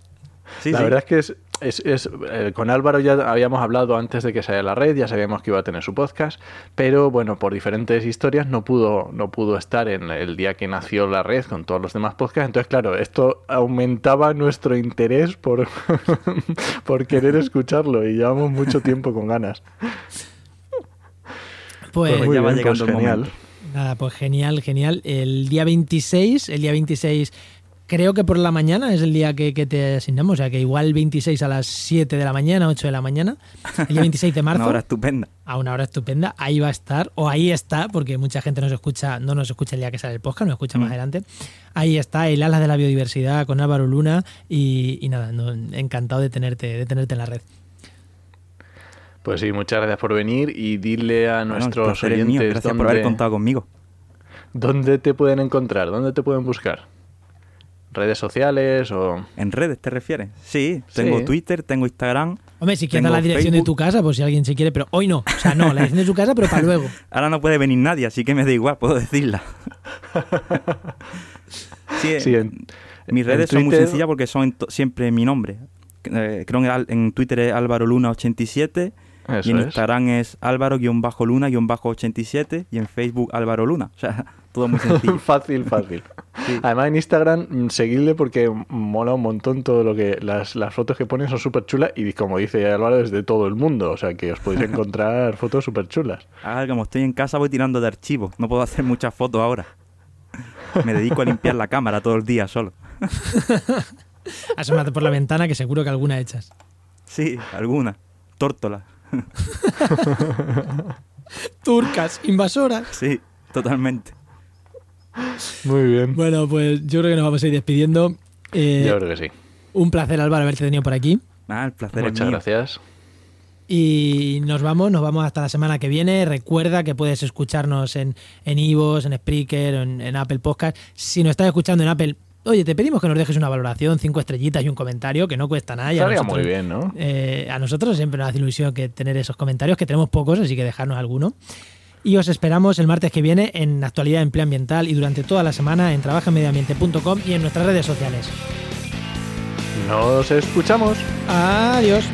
Sí, la sí. verdad es que es, es- es, eh, con Álvaro ya habíamos hablado antes de que saliera la red, ya sabíamos que iba a tener su podcast, pero bueno, por diferentes historias no pudo, no pudo estar en el día que nació la red con todos los demás podcasts. Entonces, claro, esto aumentaba nuestro interés por, por querer escucharlo y llevamos mucho tiempo con ganas. Pues, Pues muy ya va bien, pues llegando el genial. momento. nada, pues genial, genial. El día 26, el día 26 creo que por la mañana es el día que, que te asignamos, o sea que igual 26 a las 7 de la mañana, 8 de la mañana, el día 26 de marzo. Una hora estupenda. a una hora estupenda, ahí va a estar, o ahí está, porque mucha gente nos escucha, no nos escucha el día que sale el podcast, nos escucha más Mm. adelante. Ahí está el Alas de la Biodiversidad con Álvaro Luna y, y nada, no, encantado de tenerte, de tenerte en la red. Pues sí, muchas gracias por venir y dile a Bueno, nuestros oyentes mío. Gracias por haber contado conmigo. dónde te pueden encontrar, dónde te pueden buscar. ¿Redes sociales o...? ¿En redes te refieres? Sí, tengo Sí. Twitter, tengo Instagram. Hombre, si quieres la dirección de tu casa, pues si alguien se quiere, pero hoy no. O sea, no, la dirección de su casa, pero para luego. Ahora no puede venir nadie, así que me da igual, puedo decirla. sí, Sí, en- mis en redes son muy sencillas porque son en siempre mi nombre. Eh, creo que al- en Twitter es Álvaro Luna 87 Eso y en es. Instagram es Álvaro-Luna-87 y en Facebook Álvaro Luna. O sea, todo muy sencillo. fácil, fácil. Además en Instagram, mm, seguidle porque mola un montón todo lo que... Las, las fotos que ponen son súper chulas y como dice Álvaro, es de todo el mundo. O sea que os podéis encontrar fotos súper chulas. Ahora como estoy en casa voy tirando de archivos, no puedo hacer muchas fotos ahora. Me dedico a limpiar la cámara todo el día solo. Asómate por la ventana que seguro que alguna echas. Sí, alguna. Tórtola. Turcas, invasoras. Sí, totalmente. Muy bien. Bueno, pues yo creo que nos vamos a ir despidiendo. Eh, Yo creo que sí. un placer, Álvaro, haberte tenido por aquí. Ah, el placer Muchas es mío. gracias. Y nos vamos, nos vamos hasta la semana que viene. Recuerda que puedes escucharnos en en Ivos, en Spreaker, en, en Apple Podcast. Si nos estás escuchando en Apple, oye, te pedimos que nos dejes una valoración, cinco estrellitas y un comentario, que no cuesta nada. y a Estaría nosotros- muy bien, ¿no? eh, a nosotros siempre nos hace ilusión que tener esos comentarios, que tenemos pocos, así que dejarnos alguno. Y os esperamos el martes que viene en Actualidad Empleo Ambiental y durante toda la semana en trabajaenmedioambiente.com y en nuestras redes sociales. Nos escuchamos. Adiós.